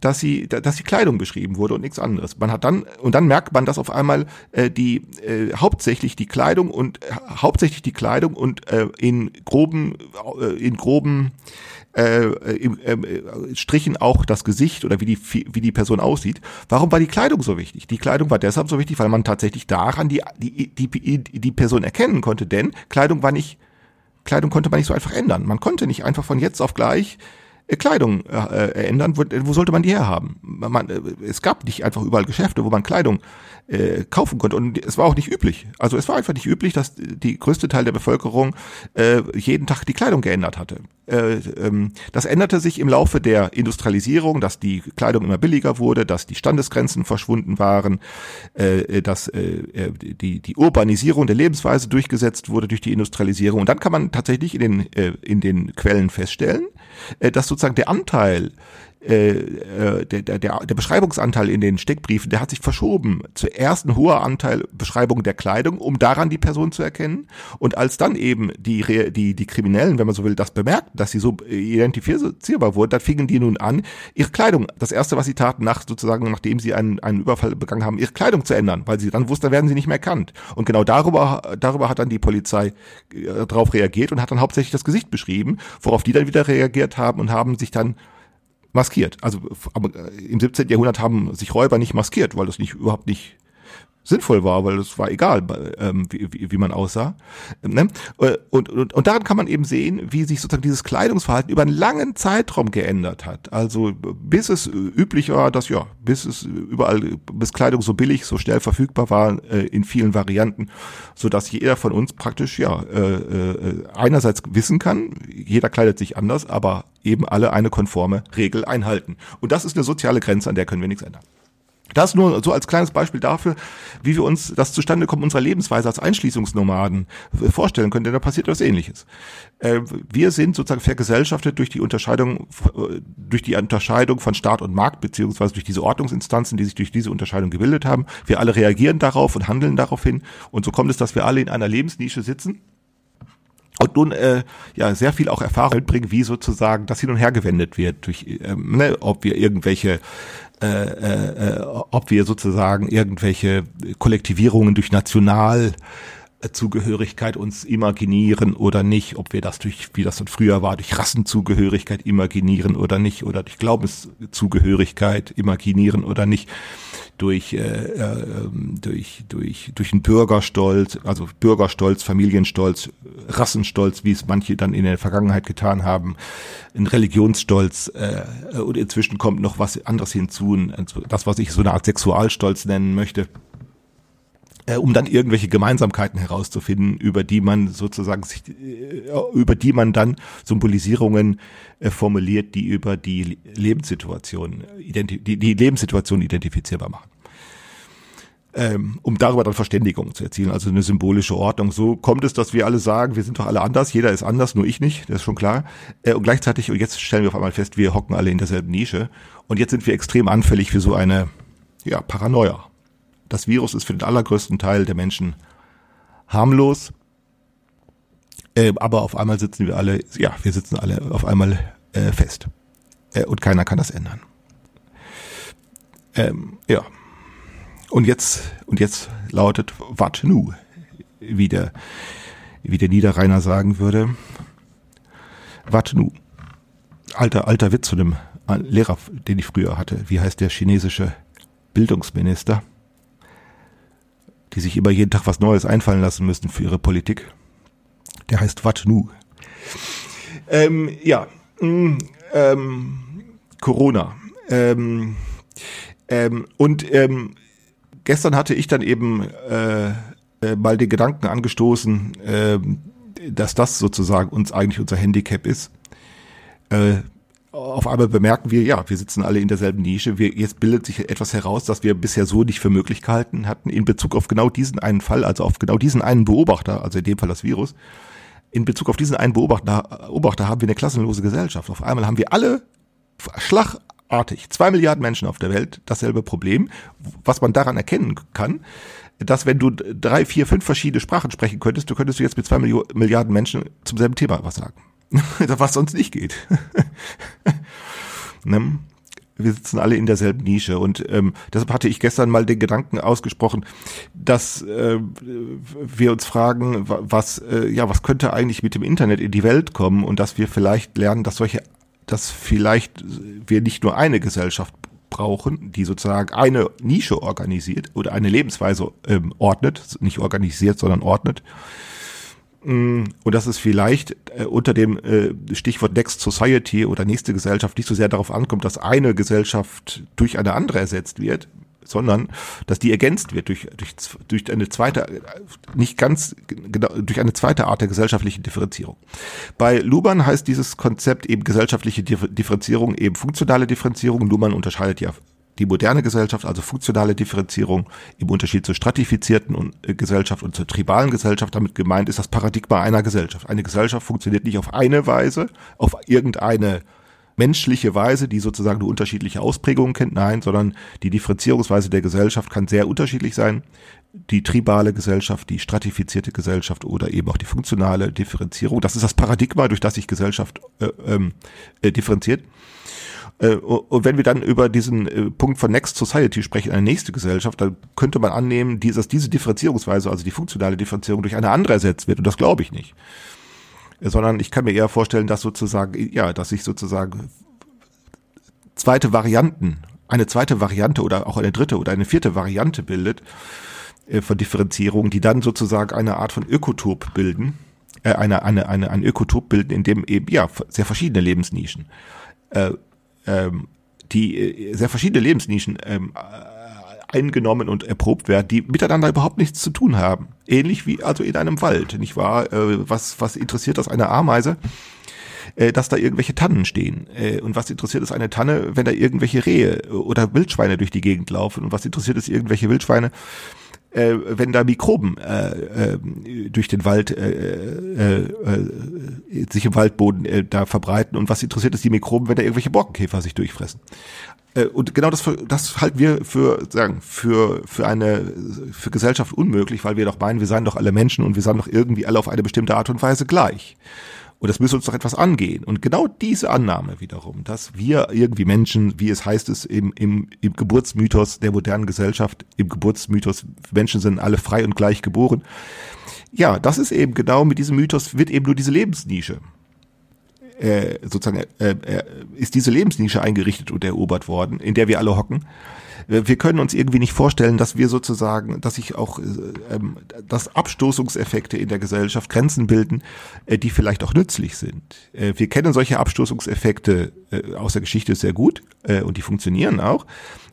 Speaker 2: dass sie, dass die Kleidung beschrieben wurde und nichts anderes. Man hat dann und dann merkt man, dass auf einmal äh, die äh, hauptsächlich die Kleidung und äh, hauptsächlich die Kleidung und äh, in groben äh, in groben äh, im, äh, Strichen auch das Gesicht oder wie die wie die Person aussieht. Warum war die Kleidung so wichtig? Die Kleidung war deshalb so wichtig, weil man tatsächlich daran die die die, die Person erkennen konnte, denn Kleidung war nicht Kleidung konnte man nicht so einfach ändern. Man konnte nicht einfach von jetzt auf gleich äh, Kleidung äh, äh, ändern, wo, wo sollte man die herhaben? Man, äh, es gab nicht einfach überall Geschäfte, wo man Kleidung äh, kaufen konnte und es war auch nicht üblich. Also es war einfach nicht üblich, dass die größte Teil der Bevölkerung äh, jeden Tag die Kleidung geändert hatte. Äh, ähm, das änderte sich im Laufe der Industrialisierung, dass die Kleidung immer billiger wurde, dass die Standesgrenzen verschwunden waren, äh, dass äh, die, die Urbanisierung der Lebensweise durchgesetzt wurde durch die Industrialisierung. Und dann kann man tatsächlich in den, äh, in den Quellen feststellen, äh, dass sozusagen der Anteil äh, äh, der, der, der Beschreibungsanteil in den Steckbriefen, der hat sich verschoben. Zuerst ein hoher Anteil Beschreibung der Kleidung, um daran die Person zu erkennen. Und als dann eben die, die, die Kriminellen, wenn man so will, das bemerkten, dass sie so identifizierbar wurden, dann fingen die nun an, ihre Kleidung, das erste, was sie taten, nach sozusagen, nachdem sie einen, einen Überfall begangen haben, ihre Kleidung zu ändern, weil sie dann wussten, da werden sie nicht mehr erkannt. Und genau darüber, darüber hat dann die Polizei äh, darauf reagiert und hat dann hauptsächlich das Gesicht beschrieben, worauf die dann wieder reagiert haben und haben sich dann maskiert. Also aber im 17. Jahrhundert haben sich Räuber nicht maskiert, weil das nicht überhaupt nicht sinnvoll war, weil es war egal, ähm, wie, wie, wie man aussah. Ne? Äh, und, und, und daran kann man eben sehen, wie sich sozusagen dieses Kleidungsverhalten über einen langen Zeitraum geändert hat. Also bis es üblich war, dass ja, bis es überall, bis Kleidung so billig, so schnell verfügbar war äh, in vielen Varianten, so dass jeder von uns praktisch ja äh, einerseits wissen kann, jeder kleidet sich anders, aber eben alle eine konforme Regel einhalten. Und das ist eine soziale Grenze, an der können wir nichts ändern. Das nur so als kleines Beispiel dafür, wie wir uns das Zustandekommen unserer Lebensweise als Einschließungsnomaden vorstellen können, denn da passiert etwas ähnliches. Äh, wir sind sozusagen vergesellschaftet durch die Unterscheidung, durch die Unterscheidung von Staat und Markt, beziehungsweise durch diese Ordnungsinstanzen, die sich durch diese Unterscheidung gebildet haben. Wir alle reagieren darauf und handeln darauf hin. Und so kommt es, dass wir alle in einer Lebensnische sitzen und nun äh, ja sehr viel auch Erfahrung mitbringen, wie sozusagen das hin und her gewendet wird, durch ähm, ne, ob wir irgendwelche äh, äh, ob wir sozusagen irgendwelche Kollektivierungen durch National Zugehörigkeit uns imaginieren oder nicht, ob wir das durch, wie das dann früher war, durch Rassenzugehörigkeit imaginieren oder nicht, oder durch Glaubenszugehörigkeit imaginieren oder nicht, durch, äh, äh, durch, durch, durch einen Bürgerstolz, also Bürgerstolz, Familienstolz, Rassenstolz, wie es manche dann in der Vergangenheit getan haben, ein Religionsstolz, äh, und inzwischen kommt noch was anderes hinzu, das, was ich so eine Art Sexualstolz nennen möchte äh, um dann irgendwelche Gemeinsamkeiten herauszufinden, über die man sozusagen sich, äh, über die man dann Symbolisierungen äh, formuliert, die über die Lebenssituation, identi die, die Lebenssituation identifizierbar machen. Ähm, um darüber dann Verständigung zu erzielen, also eine symbolische Ordnung. So kommt es, dass wir alle sagen, wir sind doch alle anders, jeder ist anders, nur ich nicht, das ist schon klar. Äh, und gleichzeitig, und jetzt stellen wir auf einmal fest, wir hocken alle in derselben Nische. Und jetzt sind wir extrem anfällig für so eine ja, Paranoia. Das Virus ist für den allergrößten Teil der Menschen harmlos. Äh, aber auf einmal sitzen wir alle, ja, wir sitzen alle auf einmal äh, fest. Äh, und keiner kann das ändern. Ähm, ja. Und jetzt, und jetzt lautet wat nu, wie der, wie der Niederrheiner sagen würde. Wat nu. Alter, alter Witz zu dem Lehrer, den ich früher hatte. Wie heißt der chinesische Bildungsminister? Die sich immer jeden Tag was Neues einfallen lassen müssen für ihre Politik. Der heißt Wat Nu. Ähm, ja, mm, ähm, Corona. Ähm, ähm, und ähm, gestern hatte ich dann eben äh, äh, mal den Gedanken angestoßen, äh, dass das sozusagen uns eigentlich unser Handicap ist. Äh, auf einmal bemerken wir, ja, wir sitzen alle in derselben Nische. Wir, jetzt bildet sich etwas heraus, das wir bisher so nicht für möglich gehalten hatten, in Bezug auf genau diesen einen Fall, also auf genau diesen einen Beobachter, also in dem Fall das Virus. In Bezug auf diesen einen Beobachter, Beobachter haben wir eine klassenlose Gesellschaft. Auf einmal haben wir alle schlagartig, zwei Milliarden Menschen auf der Welt, dasselbe Problem. Was man daran erkennen kann, dass wenn du drei, vier, fünf verschiedene Sprachen sprechen könntest, du könntest du jetzt mit zwei Milliarden Menschen zum selben Thema was sagen. [laughs] was sonst nicht geht. [laughs] ne? Wir sitzen alle in derselben Nische und ähm, deshalb hatte ich gestern mal den Gedanken ausgesprochen, dass äh, wir uns fragen, was äh, ja was könnte eigentlich mit dem Internet in die Welt kommen und dass wir vielleicht lernen, dass solche, dass vielleicht wir nicht nur eine Gesellschaft brauchen, die sozusagen eine Nische organisiert oder eine Lebensweise ähm, ordnet, nicht organisiert, sondern ordnet, und dass es vielleicht äh, unter dem äh, Stichwort Next Society oder nächste Gesellschaft nicht so sehr darauf ankommt, dass eine Gesellschaft durch eine andere ersetzt wird, sondern dass die ergänzt wird durch, durch, durch eine zweite, nicht ganz genau, durch eine zweite Art der gesellschaftlichen Differenzierung. Bei Luhmann heißt dieses Konzept eben gesellschaftliche Differenzierung eben funktionale Differenzierung. Luhmann unterscheidet ja die moderne Gesellschaft, also funktionale Differenzierung im Unterschied zur stratifizierten äh, Gesellschaft und zur tribalen Gesellschaft, damit gemeint ist das Paradigma einer Gesellschaft. Eine Gesellschaft funktioniert nicht auf eine Weise, auf irgendeine menschliche Weise, die sozusagen nur unterschiedliche Ausprägungen kennt, nein, sondern die Differenzierungsweise der Gesellschaft kann sehr unterschiedlich sein. Die tribale Gesellschaft, die stratifizierte Gesellschaft oder eben auch die funktionale Differenzierung. Das ist das Paradigma, durch das sich Gesellschaft äh, ähm, äh, differenziert. Äh, und wenn wir dann über diesen äh, Punkt von Next Society sprechen, eine nächste Gesellschaft, dann könnte man annehmen, dass diese Differenzierungsweise, also die funktionale Differenzierung durch eine andere ersetzt wird. Und das glaube ich nicht. Sondern ich kann mir eher vorstellen, dass sozusagen, ja, dass sich sozusagen zweite Varianten, eine zweite Variante oder auch eine dritte oder eine vierte Variante bildet äh, von Differenzierung, die dann sozusagen eine Art von Ökotop bilden, äh, eine, eine, eine, ein Ökotop bilden, in dem eben, ja, sehr verschiedene Lebensnischen äh, ähm, die äh, sehr verschiedene Lebensnischen ähm, äh, eingenommen und erprobt werden, die miteinander überhaupt nichts zu tun haben. Ähnlich wie also in einem Wald, nicht wahr? Äh, was, was interessiert das eine Ameise? Äh, dass da irgendwelche Tannen stehen. Und was interessiert es eine Tanne, wenn da irgendwelche Rehe oder Wildschweine durch die Gegend laufen? Und was interessiert es irgendwelche Wildschweine, äh, wenn da Mikroben äh, äh, durch den Wald äh, äh, äh, sich im Waldboden äh, da verbreiten und was interessiert es die Mikroben, wenn da irgendwelche Borkenkäfer sich durchfressen. Äh, und genau das, das halten wir für, sagen, für, für eine, für Gesellschaft unmöglich, weil wir doch meinen, wir seien doch alle Menschen und wir seien doch irgendwie alle auf eine bestimmte Art und Weise gleich. Und das müsste uns doch etwas angehen. Und genau diese Annahme wiederum, dass wir irgendwie Menschen, wie es heißt es im, im, im Geburtsmythos der modernen Gesellschaft, im Geburtsmythos, Menschen sind alle frei und gleich geboren. Ja, das ist eben genau mit diesem Mythos wird eben nur diese Lebensnische äh, sozusagen äh, äh, ist diese Lebensnische eingerichtet und erobert worden, in der wir alle hocken wir können uns irgendwie nicht vorstellen, dass wir sozusagen, dass sich auch, äh, ähm, dass Abstoßungseffekte in der Gesellschaft Grenzen bilden, äh, die vielleicht auch nützlich sind. Äh, wir kennen solche Abstoßungseffekte äh, aus der Geschichte sehr gut äh, und die funktionieren auch.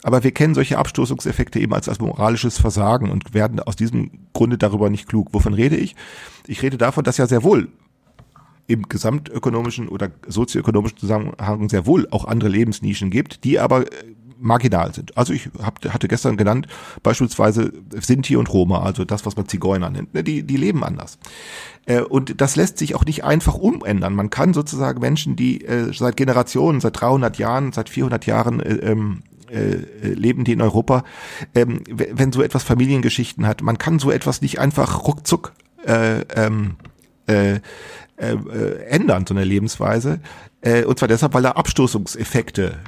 Speaker 2: Aber wir kennen solche Abstoßungseffekte eben als, als moralisches Versagen und werden aus diesem Grunde darüber nicht klug. Wovon rede ich? Ich rede davon, dass ja sehr wohl im gesamtökonomischen oder sozioökonomischen Zusammenhang sehr wohl auch andere Lebensnischen gibt, die aber äh, marginal sind. Also ich hab, hatte gestern genannt, beispielsweise Sinti und Roma, also das, was man Zigeuner nennt, ne, die, die leben anders. Äh, und das lässt sich auch nicht einfach umändern. Man kann sozusagen Menschen, die äh, seit Generationen, seit 300 Jahren, seit 400 Jahren äh, ähm, äh, leben die in Europa, ähm, wenn so etwas Familiengeschichten hat, man kann so etwas nicht einfach ruckzuck äh, ähm, äh, äh, ändern, so eine Lebensweise. Äh, und zwar deshalb, weil da Abstoßungseffekte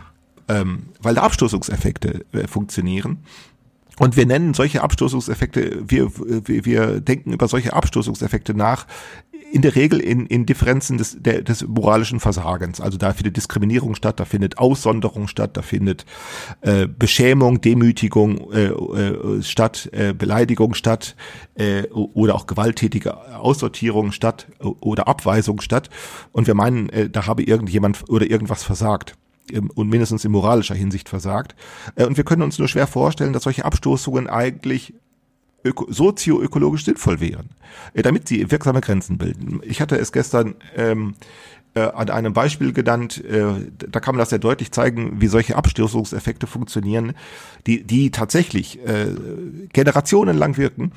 Speaker 2: ähm, weil da Abstoßungseffekte äh, funktionieren. Und wir nennen solche Abstoßungseffekte, wir, wir, wir denken über solche Abstoßungseffekte nach, in der Regel in, in Differenzen des, der, des moralischen Versagens. Also da findet Diskriminierung statt, da findet Aussonderung statt, da findet äh, Beschämung, Demütigung äh, äh, statt, äh, Beleidigung statt äh, oder auch gewalttätige Aussortierung statt oder Abweisung statt. Und wir meinen, äh, da habe irgendjemand oder irgendwas versagt und mindestens in moralischer Hinsicht versagt. Äh, und wir können uns nur schwer vorstellen, dass solche Abstoßungen eigentlich öko sozioökologisch sinnvoll wären, äh, damit sie wirksame Grenzen bilden. Ich hatte es gestern ähm, äh, an einem Beispiel genannt, äh, da kann man das sehr deutlich zeigen, wie solche Abstoßungseffekte funktionieren, die, die tatsächlich äh, generationenlang wirken.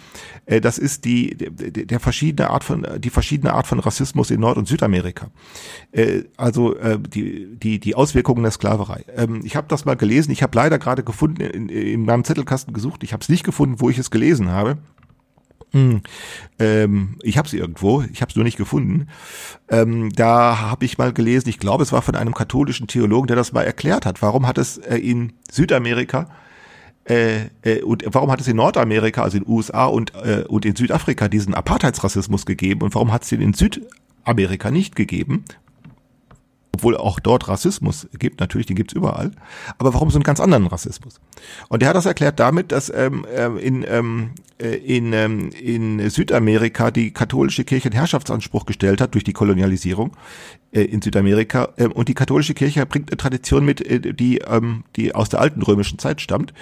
Speaker 2: Das ist die, der, verschiedene Art von, die verschiedene Art von Rassismus in Nord- und Südamerika. Also die, die, die Auswirkungen der Sklaverei. Ähm, ich habe das mal gelesen, ich habe leider gerade gefunden, in, in meinem Zettelkasten gesucht, ich habe es nicht gefunden, wo ich es gelesen habe. Hm. Ähm, ich habe es irgendwo, ich habe es nur nicht gefunden. Ähm, da habe ich mal gelesen, ich glaube, es war von einem katholischen Theologen, der das mal erklärt hat. Warum hat es äh, in Südamerika äh, äh, und warum hat es in Nordamerika, also in USA und, äh, und in Südafrika diesen Apartheidsrassismus gegeben und warum hat es den in Südamerika nicht gegeben? Obwohl auch dort Rassismus gibt, natürlich, den gibt's überall, aber warum so einen ganz anderen Rassismus? Und er hat das erklärt damit, dass ähm, äh, in, ähm, äh, in, ähm, in Südamerika die katholische Kirche einen Herrschaftsanspruch gestellt hat durch die Kolonialisierung äh, in Südamerika. Äh, und die katholische Kirche bringt eine Tradition mit, äh, die, ähm, die aus der alten römischen Zeit stammt.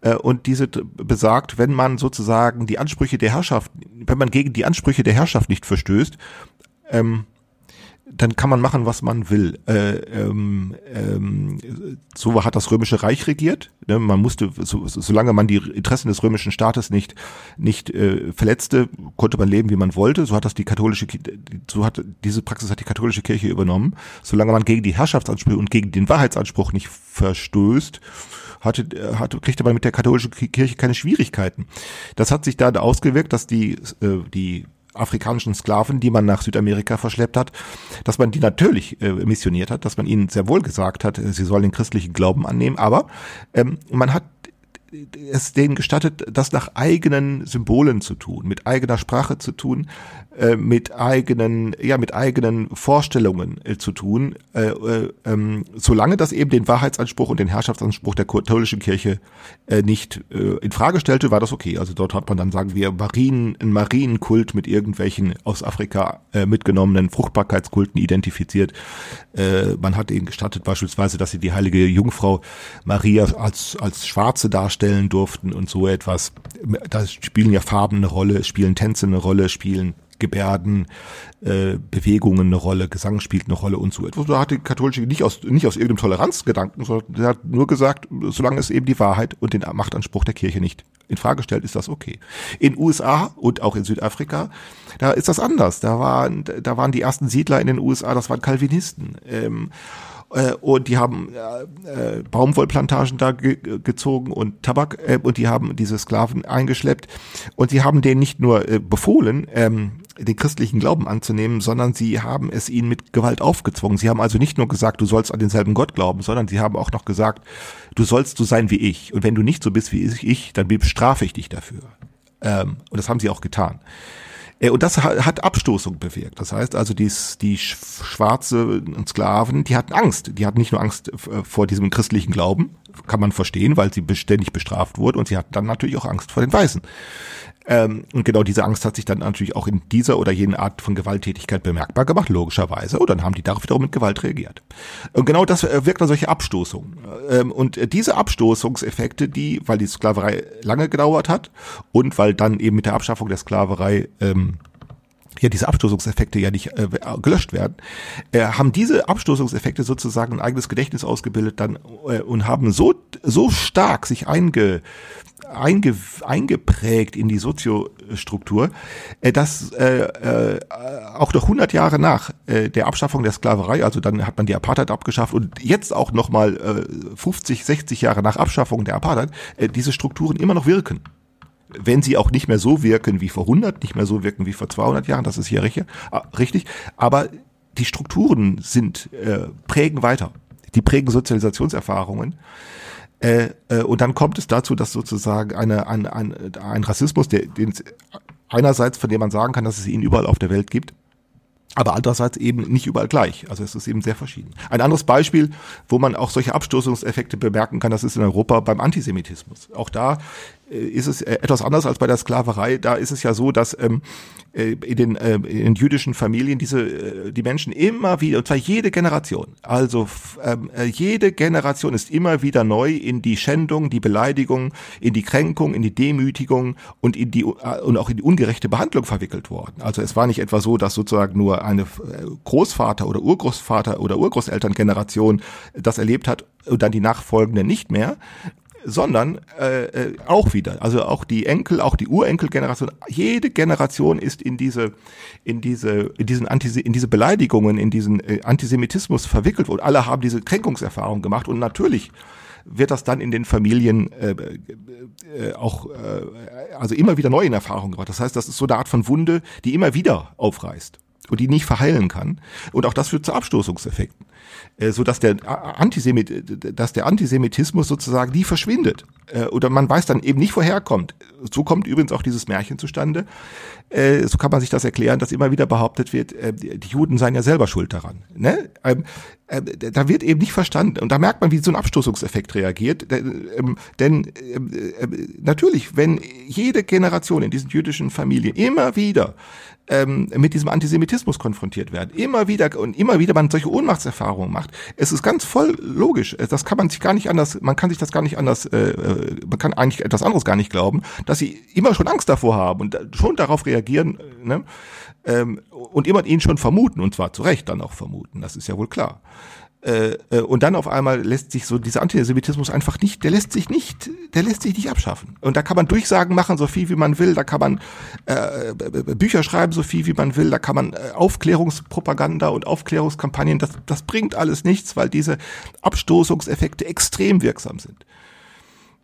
Speaker 2: Äh, und diese besagt, wenn man sozusagen die Ansprüche der Herrschaft, wenn man gegen die Ansprüche der Herrschaft nicht verstößt, ähm, dann kann man machen, was man will. Äh, ähm, ähm, so hat das Römische Reich regiert. Ne? Man musste, so, solange man die Interessen des römischen Staates nicht nicht äh, verletzte, konnte man leben, wie man wollte. So hat das die katholische, so hat diese Praxis hat die katholische Kirche übernommen. Solange man gegen die Herrschaftsansprüche und gegen den Wahrheitsanspruch nicht verstößt, hatte, hatte, kriegte man mit der katholischen Kirche keine Schwierigkeiten. Das hat sich dann ausgewirkt, dass die, äh, die afrikanischen Sklaven, die man nach Südamerika verschleppt hat, dass man die natürlich äh, missioniert hat, dass man ihnen sehr wohl gesagt hat, sie sollen den christlichen Glauben annehmen, aber ähm, man hat es denen gestattet, das nach eigenen Symbolen zu tun, mit eigener Sprache zu tun, äh, mit eigenen, ja, mit eigenen Vorstellungen äh, zu tun, äh, äh, ähm, solange das eben den Wahrheitsanspruch und den Herrschaftsanspruch der katholischen Kirche äh, nicht äh, in Frage stellte, war das okay. Also dort hat man dann, sagen wir, Marien, einen Marienkult mit irgendwelchen aus Afrika mitgenommenen Fruchtbarkeitskulten identifiziert. Man hat ihnen gestattet beispielsweise, dass sie die heilige Jungfrau Maria als, als Schwarze darstellen durften und so etwas. Da spielen ja Farben eine Rolle, spielen Tänze eine Rolle, spielen Gebärden, äh, Bewegungen eine Rolle, Gesang spielt eine Rolle und so etwas. Da hat die katholische nicht aus, nicht aus irgendeinem Toleranzgedanken, sondern hat nur gesagt, solange es eben die Wahrheit und den Machtanspruch der Kirche nicht in Frage stellt, ist das okay. In USA und auch in Südafrika, da ist das anders. Da waren, da waren die ersten Siedler in den USA, das waren Calvinisten. Ähm, äh, und die haben äh, äh, Baumwollplantagen da ge gezogen und Tabak äh, und die haben diese Sklaven eingeschleppt und sie haben denen nicht nur äh, befohlen, ähm, den christlichen Glauben anzunehmen, sondern sie haben es ihnen mit Gewalt aufgezwungen. Sie haben also nicht nur gesagt, du sollst an denselben Gott glauben, sondern sie haben auch noch gesagt, du sollst so sein wie ich. Und wenn du nicht so bist wie ich, dann bestrafe ich dich dafür. Ähm, und das haben sie auch getan. Äh, und das hat Abstoßung bewirkt. Das heißt also, die, die schwarze Sklaven, die hatten Angst. Die hatten nicht nur Angst äh, vor diesem christlichen Glauben, kann man verstehen, weil sie beständig bestraft wurden, und sie hatten dann natürlich auch Angst vor den Weißen. Ähm, und genau diese Angst hat sich dann natürlich auch in dieser oder jenen Art von Gewalttätigkeit bemerkbar gemacht, logischerweise. Und dann haben die darauf wiederum mit Gewalt reagiert. Und genau das äh, wirkt dann solche Abstoßungen. Ähm, und diese Abstoßungseffekte, die, weil die Sklaverei lange gedauert hat und weil dann eben mit der Abschaffung der Sklaverei ähm, ja diese Abstoßungseffekte ja nicht äh, gelöscht werden, äh, haben diese Abstoßungseffekte sozusagen ein eigenes Gedächtnis ausgebildet dann äh, und haben so so stark sich einge einge, eingeprägt in die Soziostruktur, äh, dass äh, äh, auch noch 100 Jahre nach äh, der Abschaffung der Sklaverei, also dann hat man die Apartheid abgeschafft und jetzt auch nochmal äh, 50, 60 Jahre nach Abschaffung der Apartheid, äh, diese Strukturen immer noch wirken wenn sie auch nicht mehr so wirken wie vor 100, nicht mehr so wirken wie vor 200 Jahren, das ist hier richtig, äh, richtig aber die Strukturen sind äh, prägen weiter. Die prägen Sozialisationserfahrungen äh, äh, und dann kommt es dazu, dass sozusagen eine, ein, ein, ein Rassismus, der, den einerseits, von dem man sagen kann, dass es ihn überall auf der Welt gibt, aber andererseits eben nicht überall gleich. Also es ist eben sehr verschieden. Ein anderes Beispiel, wo man auch solche Abstoßungseffekte bemerken kann, das ist in Europa beim Antisemitismus. Auch da ist es äh, etwas anders als bei der Sklaverei. Da ist es ja so, dass ähm, äh, in, den, äh, in jüdischen Familien diese äh, die Menschen immer wieder, und zwar jede Generation, also ähm, äh, jede Generation ist immer wieder neu in die Schändung, die Beleidigung, in die Kränkung, in die Demütigung und in die äh, und auch in die ungerechte Behandlung verwickelt worden. Also es war nicht etwa so, dass sozusagen nur eine Großvater oder Urgroßvater oder Urgroßelterngeneration das erlebt hat und dann die nachfolgende nicht mehr, sondern äh, äh, auch wieder, also auch die Enkel, auch die Urenkelgeneration, jede Generation ist in diese, in diese, in diesen Antise in diese Beleidigungen, in diesen äh, Antisemitismus verwickelt worden. Alle haben diese Kränkungserfahrung gemacht und natürlich wird das dann in den Familien äh, äh, auch äh, also immer wieder neu in Erfahrung gebracht. Das heißt, das ist so eine Art von Wunde, die immer wieder aufreißt und die nicht verheilen kann. Und auch das führt zu Abstoßungseffekten. Äh, so der Antisemit, dass der Antisemitismus sozusagen nie verschwindet äh, oder man weiß dann eben nicht, woher er kommt. So kommt übrigens auch dieses Märchen zustande. Äh, so kann man sich das erklären, dass immer wieder behauptet wird, die Juden seien ja selber schuld daran. Ne? Ähm, da wird eben nicht verstanden und da merkt man, wie so ein Abstoßungseffekt reagiert. Ähm, denn ähm, natürlich, wenn jede Generation in diesen jüdischen Familien immer wieder ähm, mit diesem Antisemitismus konfrontiert werden. Immer wieder und immer wieder man solche Ohnmachtserfahrungen macht. Es ist ganz voll logisch. Das kann man sich gar nicht anders, man kann sich das gar nicht anders, äh, äh man kann eigentlich etwas anderes gar nicht glauben, dass sie immer schon Angst davor haben und schon darauf reagieren äh, ne? ähm, und immer ihn schon vermuten und zwar zu Recht dann auch vermuten. Das ist ja wohl klar. Äh, äh, und dann auf einmal lässt sich so dieser Antisemitismus einfach nicht, der lässt sich nicht, der lässt sich nicht abschaffen. Und da kann man Durchsagen machen, so viel wie man will, da kann man äh, Bücher schreiben, so viel wie man will, da kann man äh, Aufklärungspropaganda und Aufklärungskampagnen, das, das bringt alles nichts, weil diese Abstoßungseffekte extrem wirksam sind.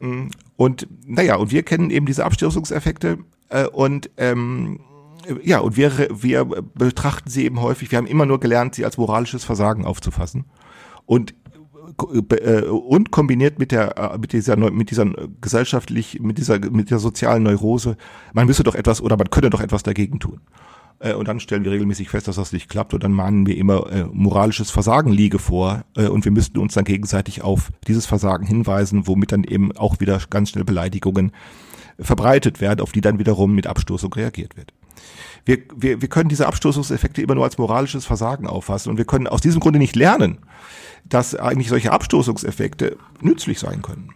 Speaker 2: Mm, und naja, und wir kennen eben diese Abstoßungseffekte äh, und ähm, ja, und wir, wir betrachten sie eben häufig, wir haben immer nur gelernt, sie als moralisches Versagen aufzufassen. Und äh, und kombiniert mit der äh, mit dieser mit dieser gesellschaftlich mit dieser mit der sozialen Neurose man müsse doch etwas oder man könne doch etwas dagegen tun äh, und dann stellen wir regelmäßig fest dass das nicht klappt. Und dann mahnen wir immer moralisches Versagen liege vor und wir müssten uns dann gegenseitig auf dieses Versagen hinweisen womit dann eben auch wieder ganz schnell Beleidigungen verbreitet werden auf die dann wiederum mit Abstoßung reagiert wird. Wir, wir, wir können diese Abstoßungseffekte immer nur als moralisches Versagen auffassen. Und wir können aus diesem Grunde nicht lernen, dass eigentlich solche Abstoßungseffekte nützlich sein können.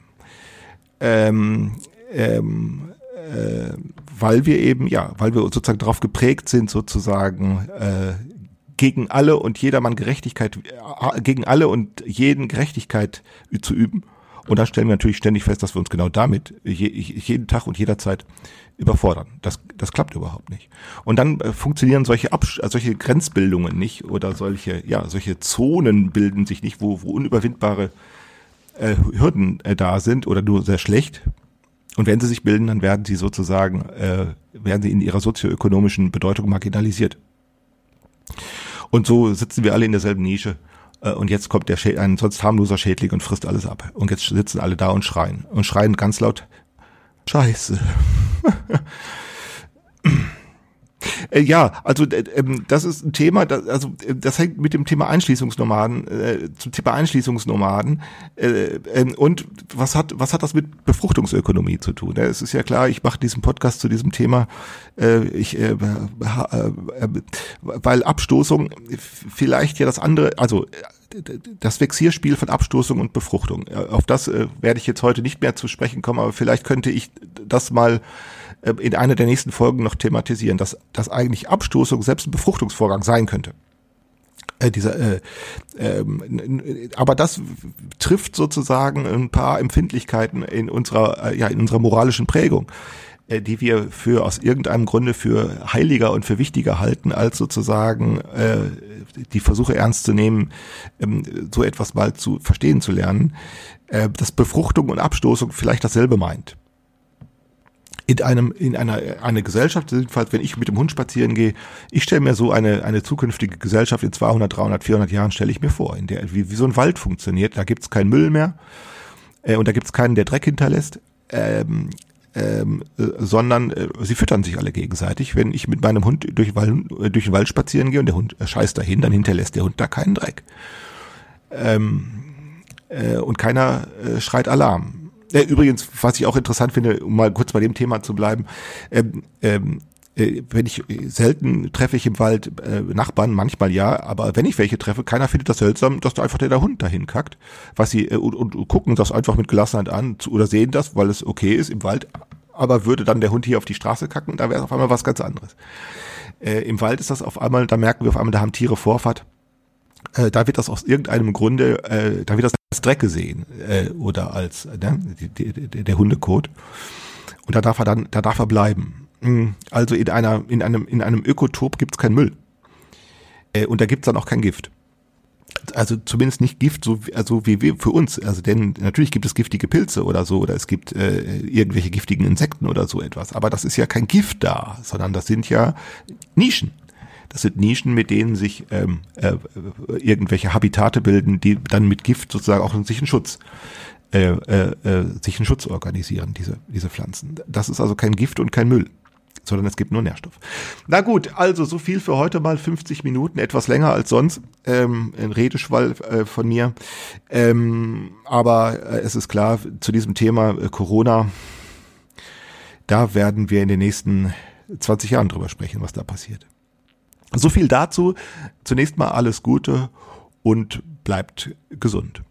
Speaker 2: Ähm, ähm, äh, weil wir eben, ja, weil wir sozusagen darauf geprägt sind, sozusagen äh, gegen alle und jedermann Gerechtigkeit, äh, gegen alle und jeden Gerechtigkeit zu üben. Und da stellen wir natürlich ständig fest, dass wir uns genau damit je, jeden Tag und jederzeit überfordern. Das, das klappt überhaupt nicht. Und dann äh, funktionieren solche, Abs äh, solche Grenzbildungen nicht oder solche, ja, solche Zonen bilden sich nicht, wo, wo unüberwindbare äh, Hürden äh, da sind oder nur sehr schlecht. Und wenn sie sich bilden, dann werden sie sozusagen, äh, werden sie in ihrer sozioökonomischen Bedeutung marginalisiert. Und so sitzen wir alle in derselben Nische. Äh, und jetzt kommt der Schä ein sonst harmloser Schädling und frisst alles ab. Und jetzt sitzen alle da und schreien. Und schreien ganz laut, Scheiße. [laughs] Äh, ja, also ähm, das ist ein Thema, das, also äh, das hängt mit dem Thema Einschließungsnomaden, äh, zum Thema Einschließungsnomaden äh, äh, und was hat was hat das mit Befruchtungsökonomie zu tun? Es ist ja klar, ich mache diesen Podcast zu diesem Thema, äh, ich, äh, äh, weil Abstoßung vielleicht ja das andere, also das Vexierspiel von Abstoßung und Befruchtung. Auf das äh, werde ich jetzt heute nicht mehr zu sprechen kommen, aber vielleicht könnte ich das mal äh, in einer der nächsten Folgen noch thematisieren, dass, dass eigentlich Abstoßung selbst ein Befruchtungsvorgang sein könnte. Äh, dieser, äh, äh, aber das trifft sozusagen ein paar Empfindlichkeiten in unserer, äh, ja, in unserer moralischen Prägung. Äh, die wir für aus irgendeinem Grunde für heiliger und für wichtiger halten, als sozusagen äh, die Versuche ernst zu nehmen, ähm, so etwas mal zu verstehen zu lernen, äh, dass Befruchtung und Abstoßung vielleicht dasselbe meint. In einem, in einer, eine Gesellschaft, jedenfalls wenn ich mit dem Hund spazieren gehe, ich stelle mir so eine, eine zukünftige Gesellschaft in 200, 300, 400 Jahren stelle ich mir vor, in der, wie, wie so ein Wald funktioniert, da gibt's keinen Müll mehr, äh, und da gibt's keinen, der Dreck hinterlässt. Ähm, ähm, äh, sondern äh, sie füttern sich alle gegenseitig. Wenn ich mit meinem Hund durch, Wald, äh, durch den Wald spazieren gehe und der Hund äh, scheißt dahin, dann hinterlässt der Hund da keinen Dreck. Ähm, äh, und keiner äh, schreit Alarm. Äh, übrigens, was ich auch interessant finde, um mal kurz bei dem Thema zu bleiben, ähm, ähm, äh, wenn ich selten treffe ich im Wald äh, Nachbarn, manchmal ja, aber wenn ich welche treffe, keiner findet das seltsam, dass da einfach der, der Hund dahin kackt, was sie äh, und, und gucken das einfach mit Gelassenheit an zu, oder sehen das, weil es okay ist im Wald, aber würde dann der Hund hier auf die Straße kacken, da wäre es auf einmal was ganz anderes. Äh, Im Wald ist das auf einmal, da merken wir auf einmal, da haben Tiere Vorfahrt. Äh, da wird das aus irgendeinem Grunde, äh, da wird das als Dreck gesehen äh, oder als ne, die, die, der Hundekot. Und da darf er dann, da darf er bleiben. Hm, also in einer, in einem, in einem Ökotop gibt's keinen Müll. Äh, und da gibt's dann auch kein Gift. Also zumindest nicht Gift, so wie, also wie wir für uns. Also denn natürlich gibt es giftige Pilze oder so, oder es gibt äh, irgendwelche giftigen Insekten oder so etwas. Aber das ist ja kein Gift da, sondern das sind ja Nischen. Das sind Nischen, mit denen sich ähm, äh, irgendwelche Habitate bilden, die dann mit Gift sozusagen auch sich einen Schutz äh, äh, äh, sich einen Schutz organisieren, diese, diese Pflanzen. Das ist also kein Gift und kein Müll sondern es gibt nur Nährstoff. Na gut, also so viel für heute mal 50 Minuten, etwas länger als sonst, ähm, ein Redeschwall äh, von mir. Ähm, aber äh, es ist klar, zu diesem Thema äh, Corona, da werden wir in den nächsten 20 Jahren drüber sprechen, was da passiert. So viel dazu. Zunächst mal alles Gute und bleibt gesund.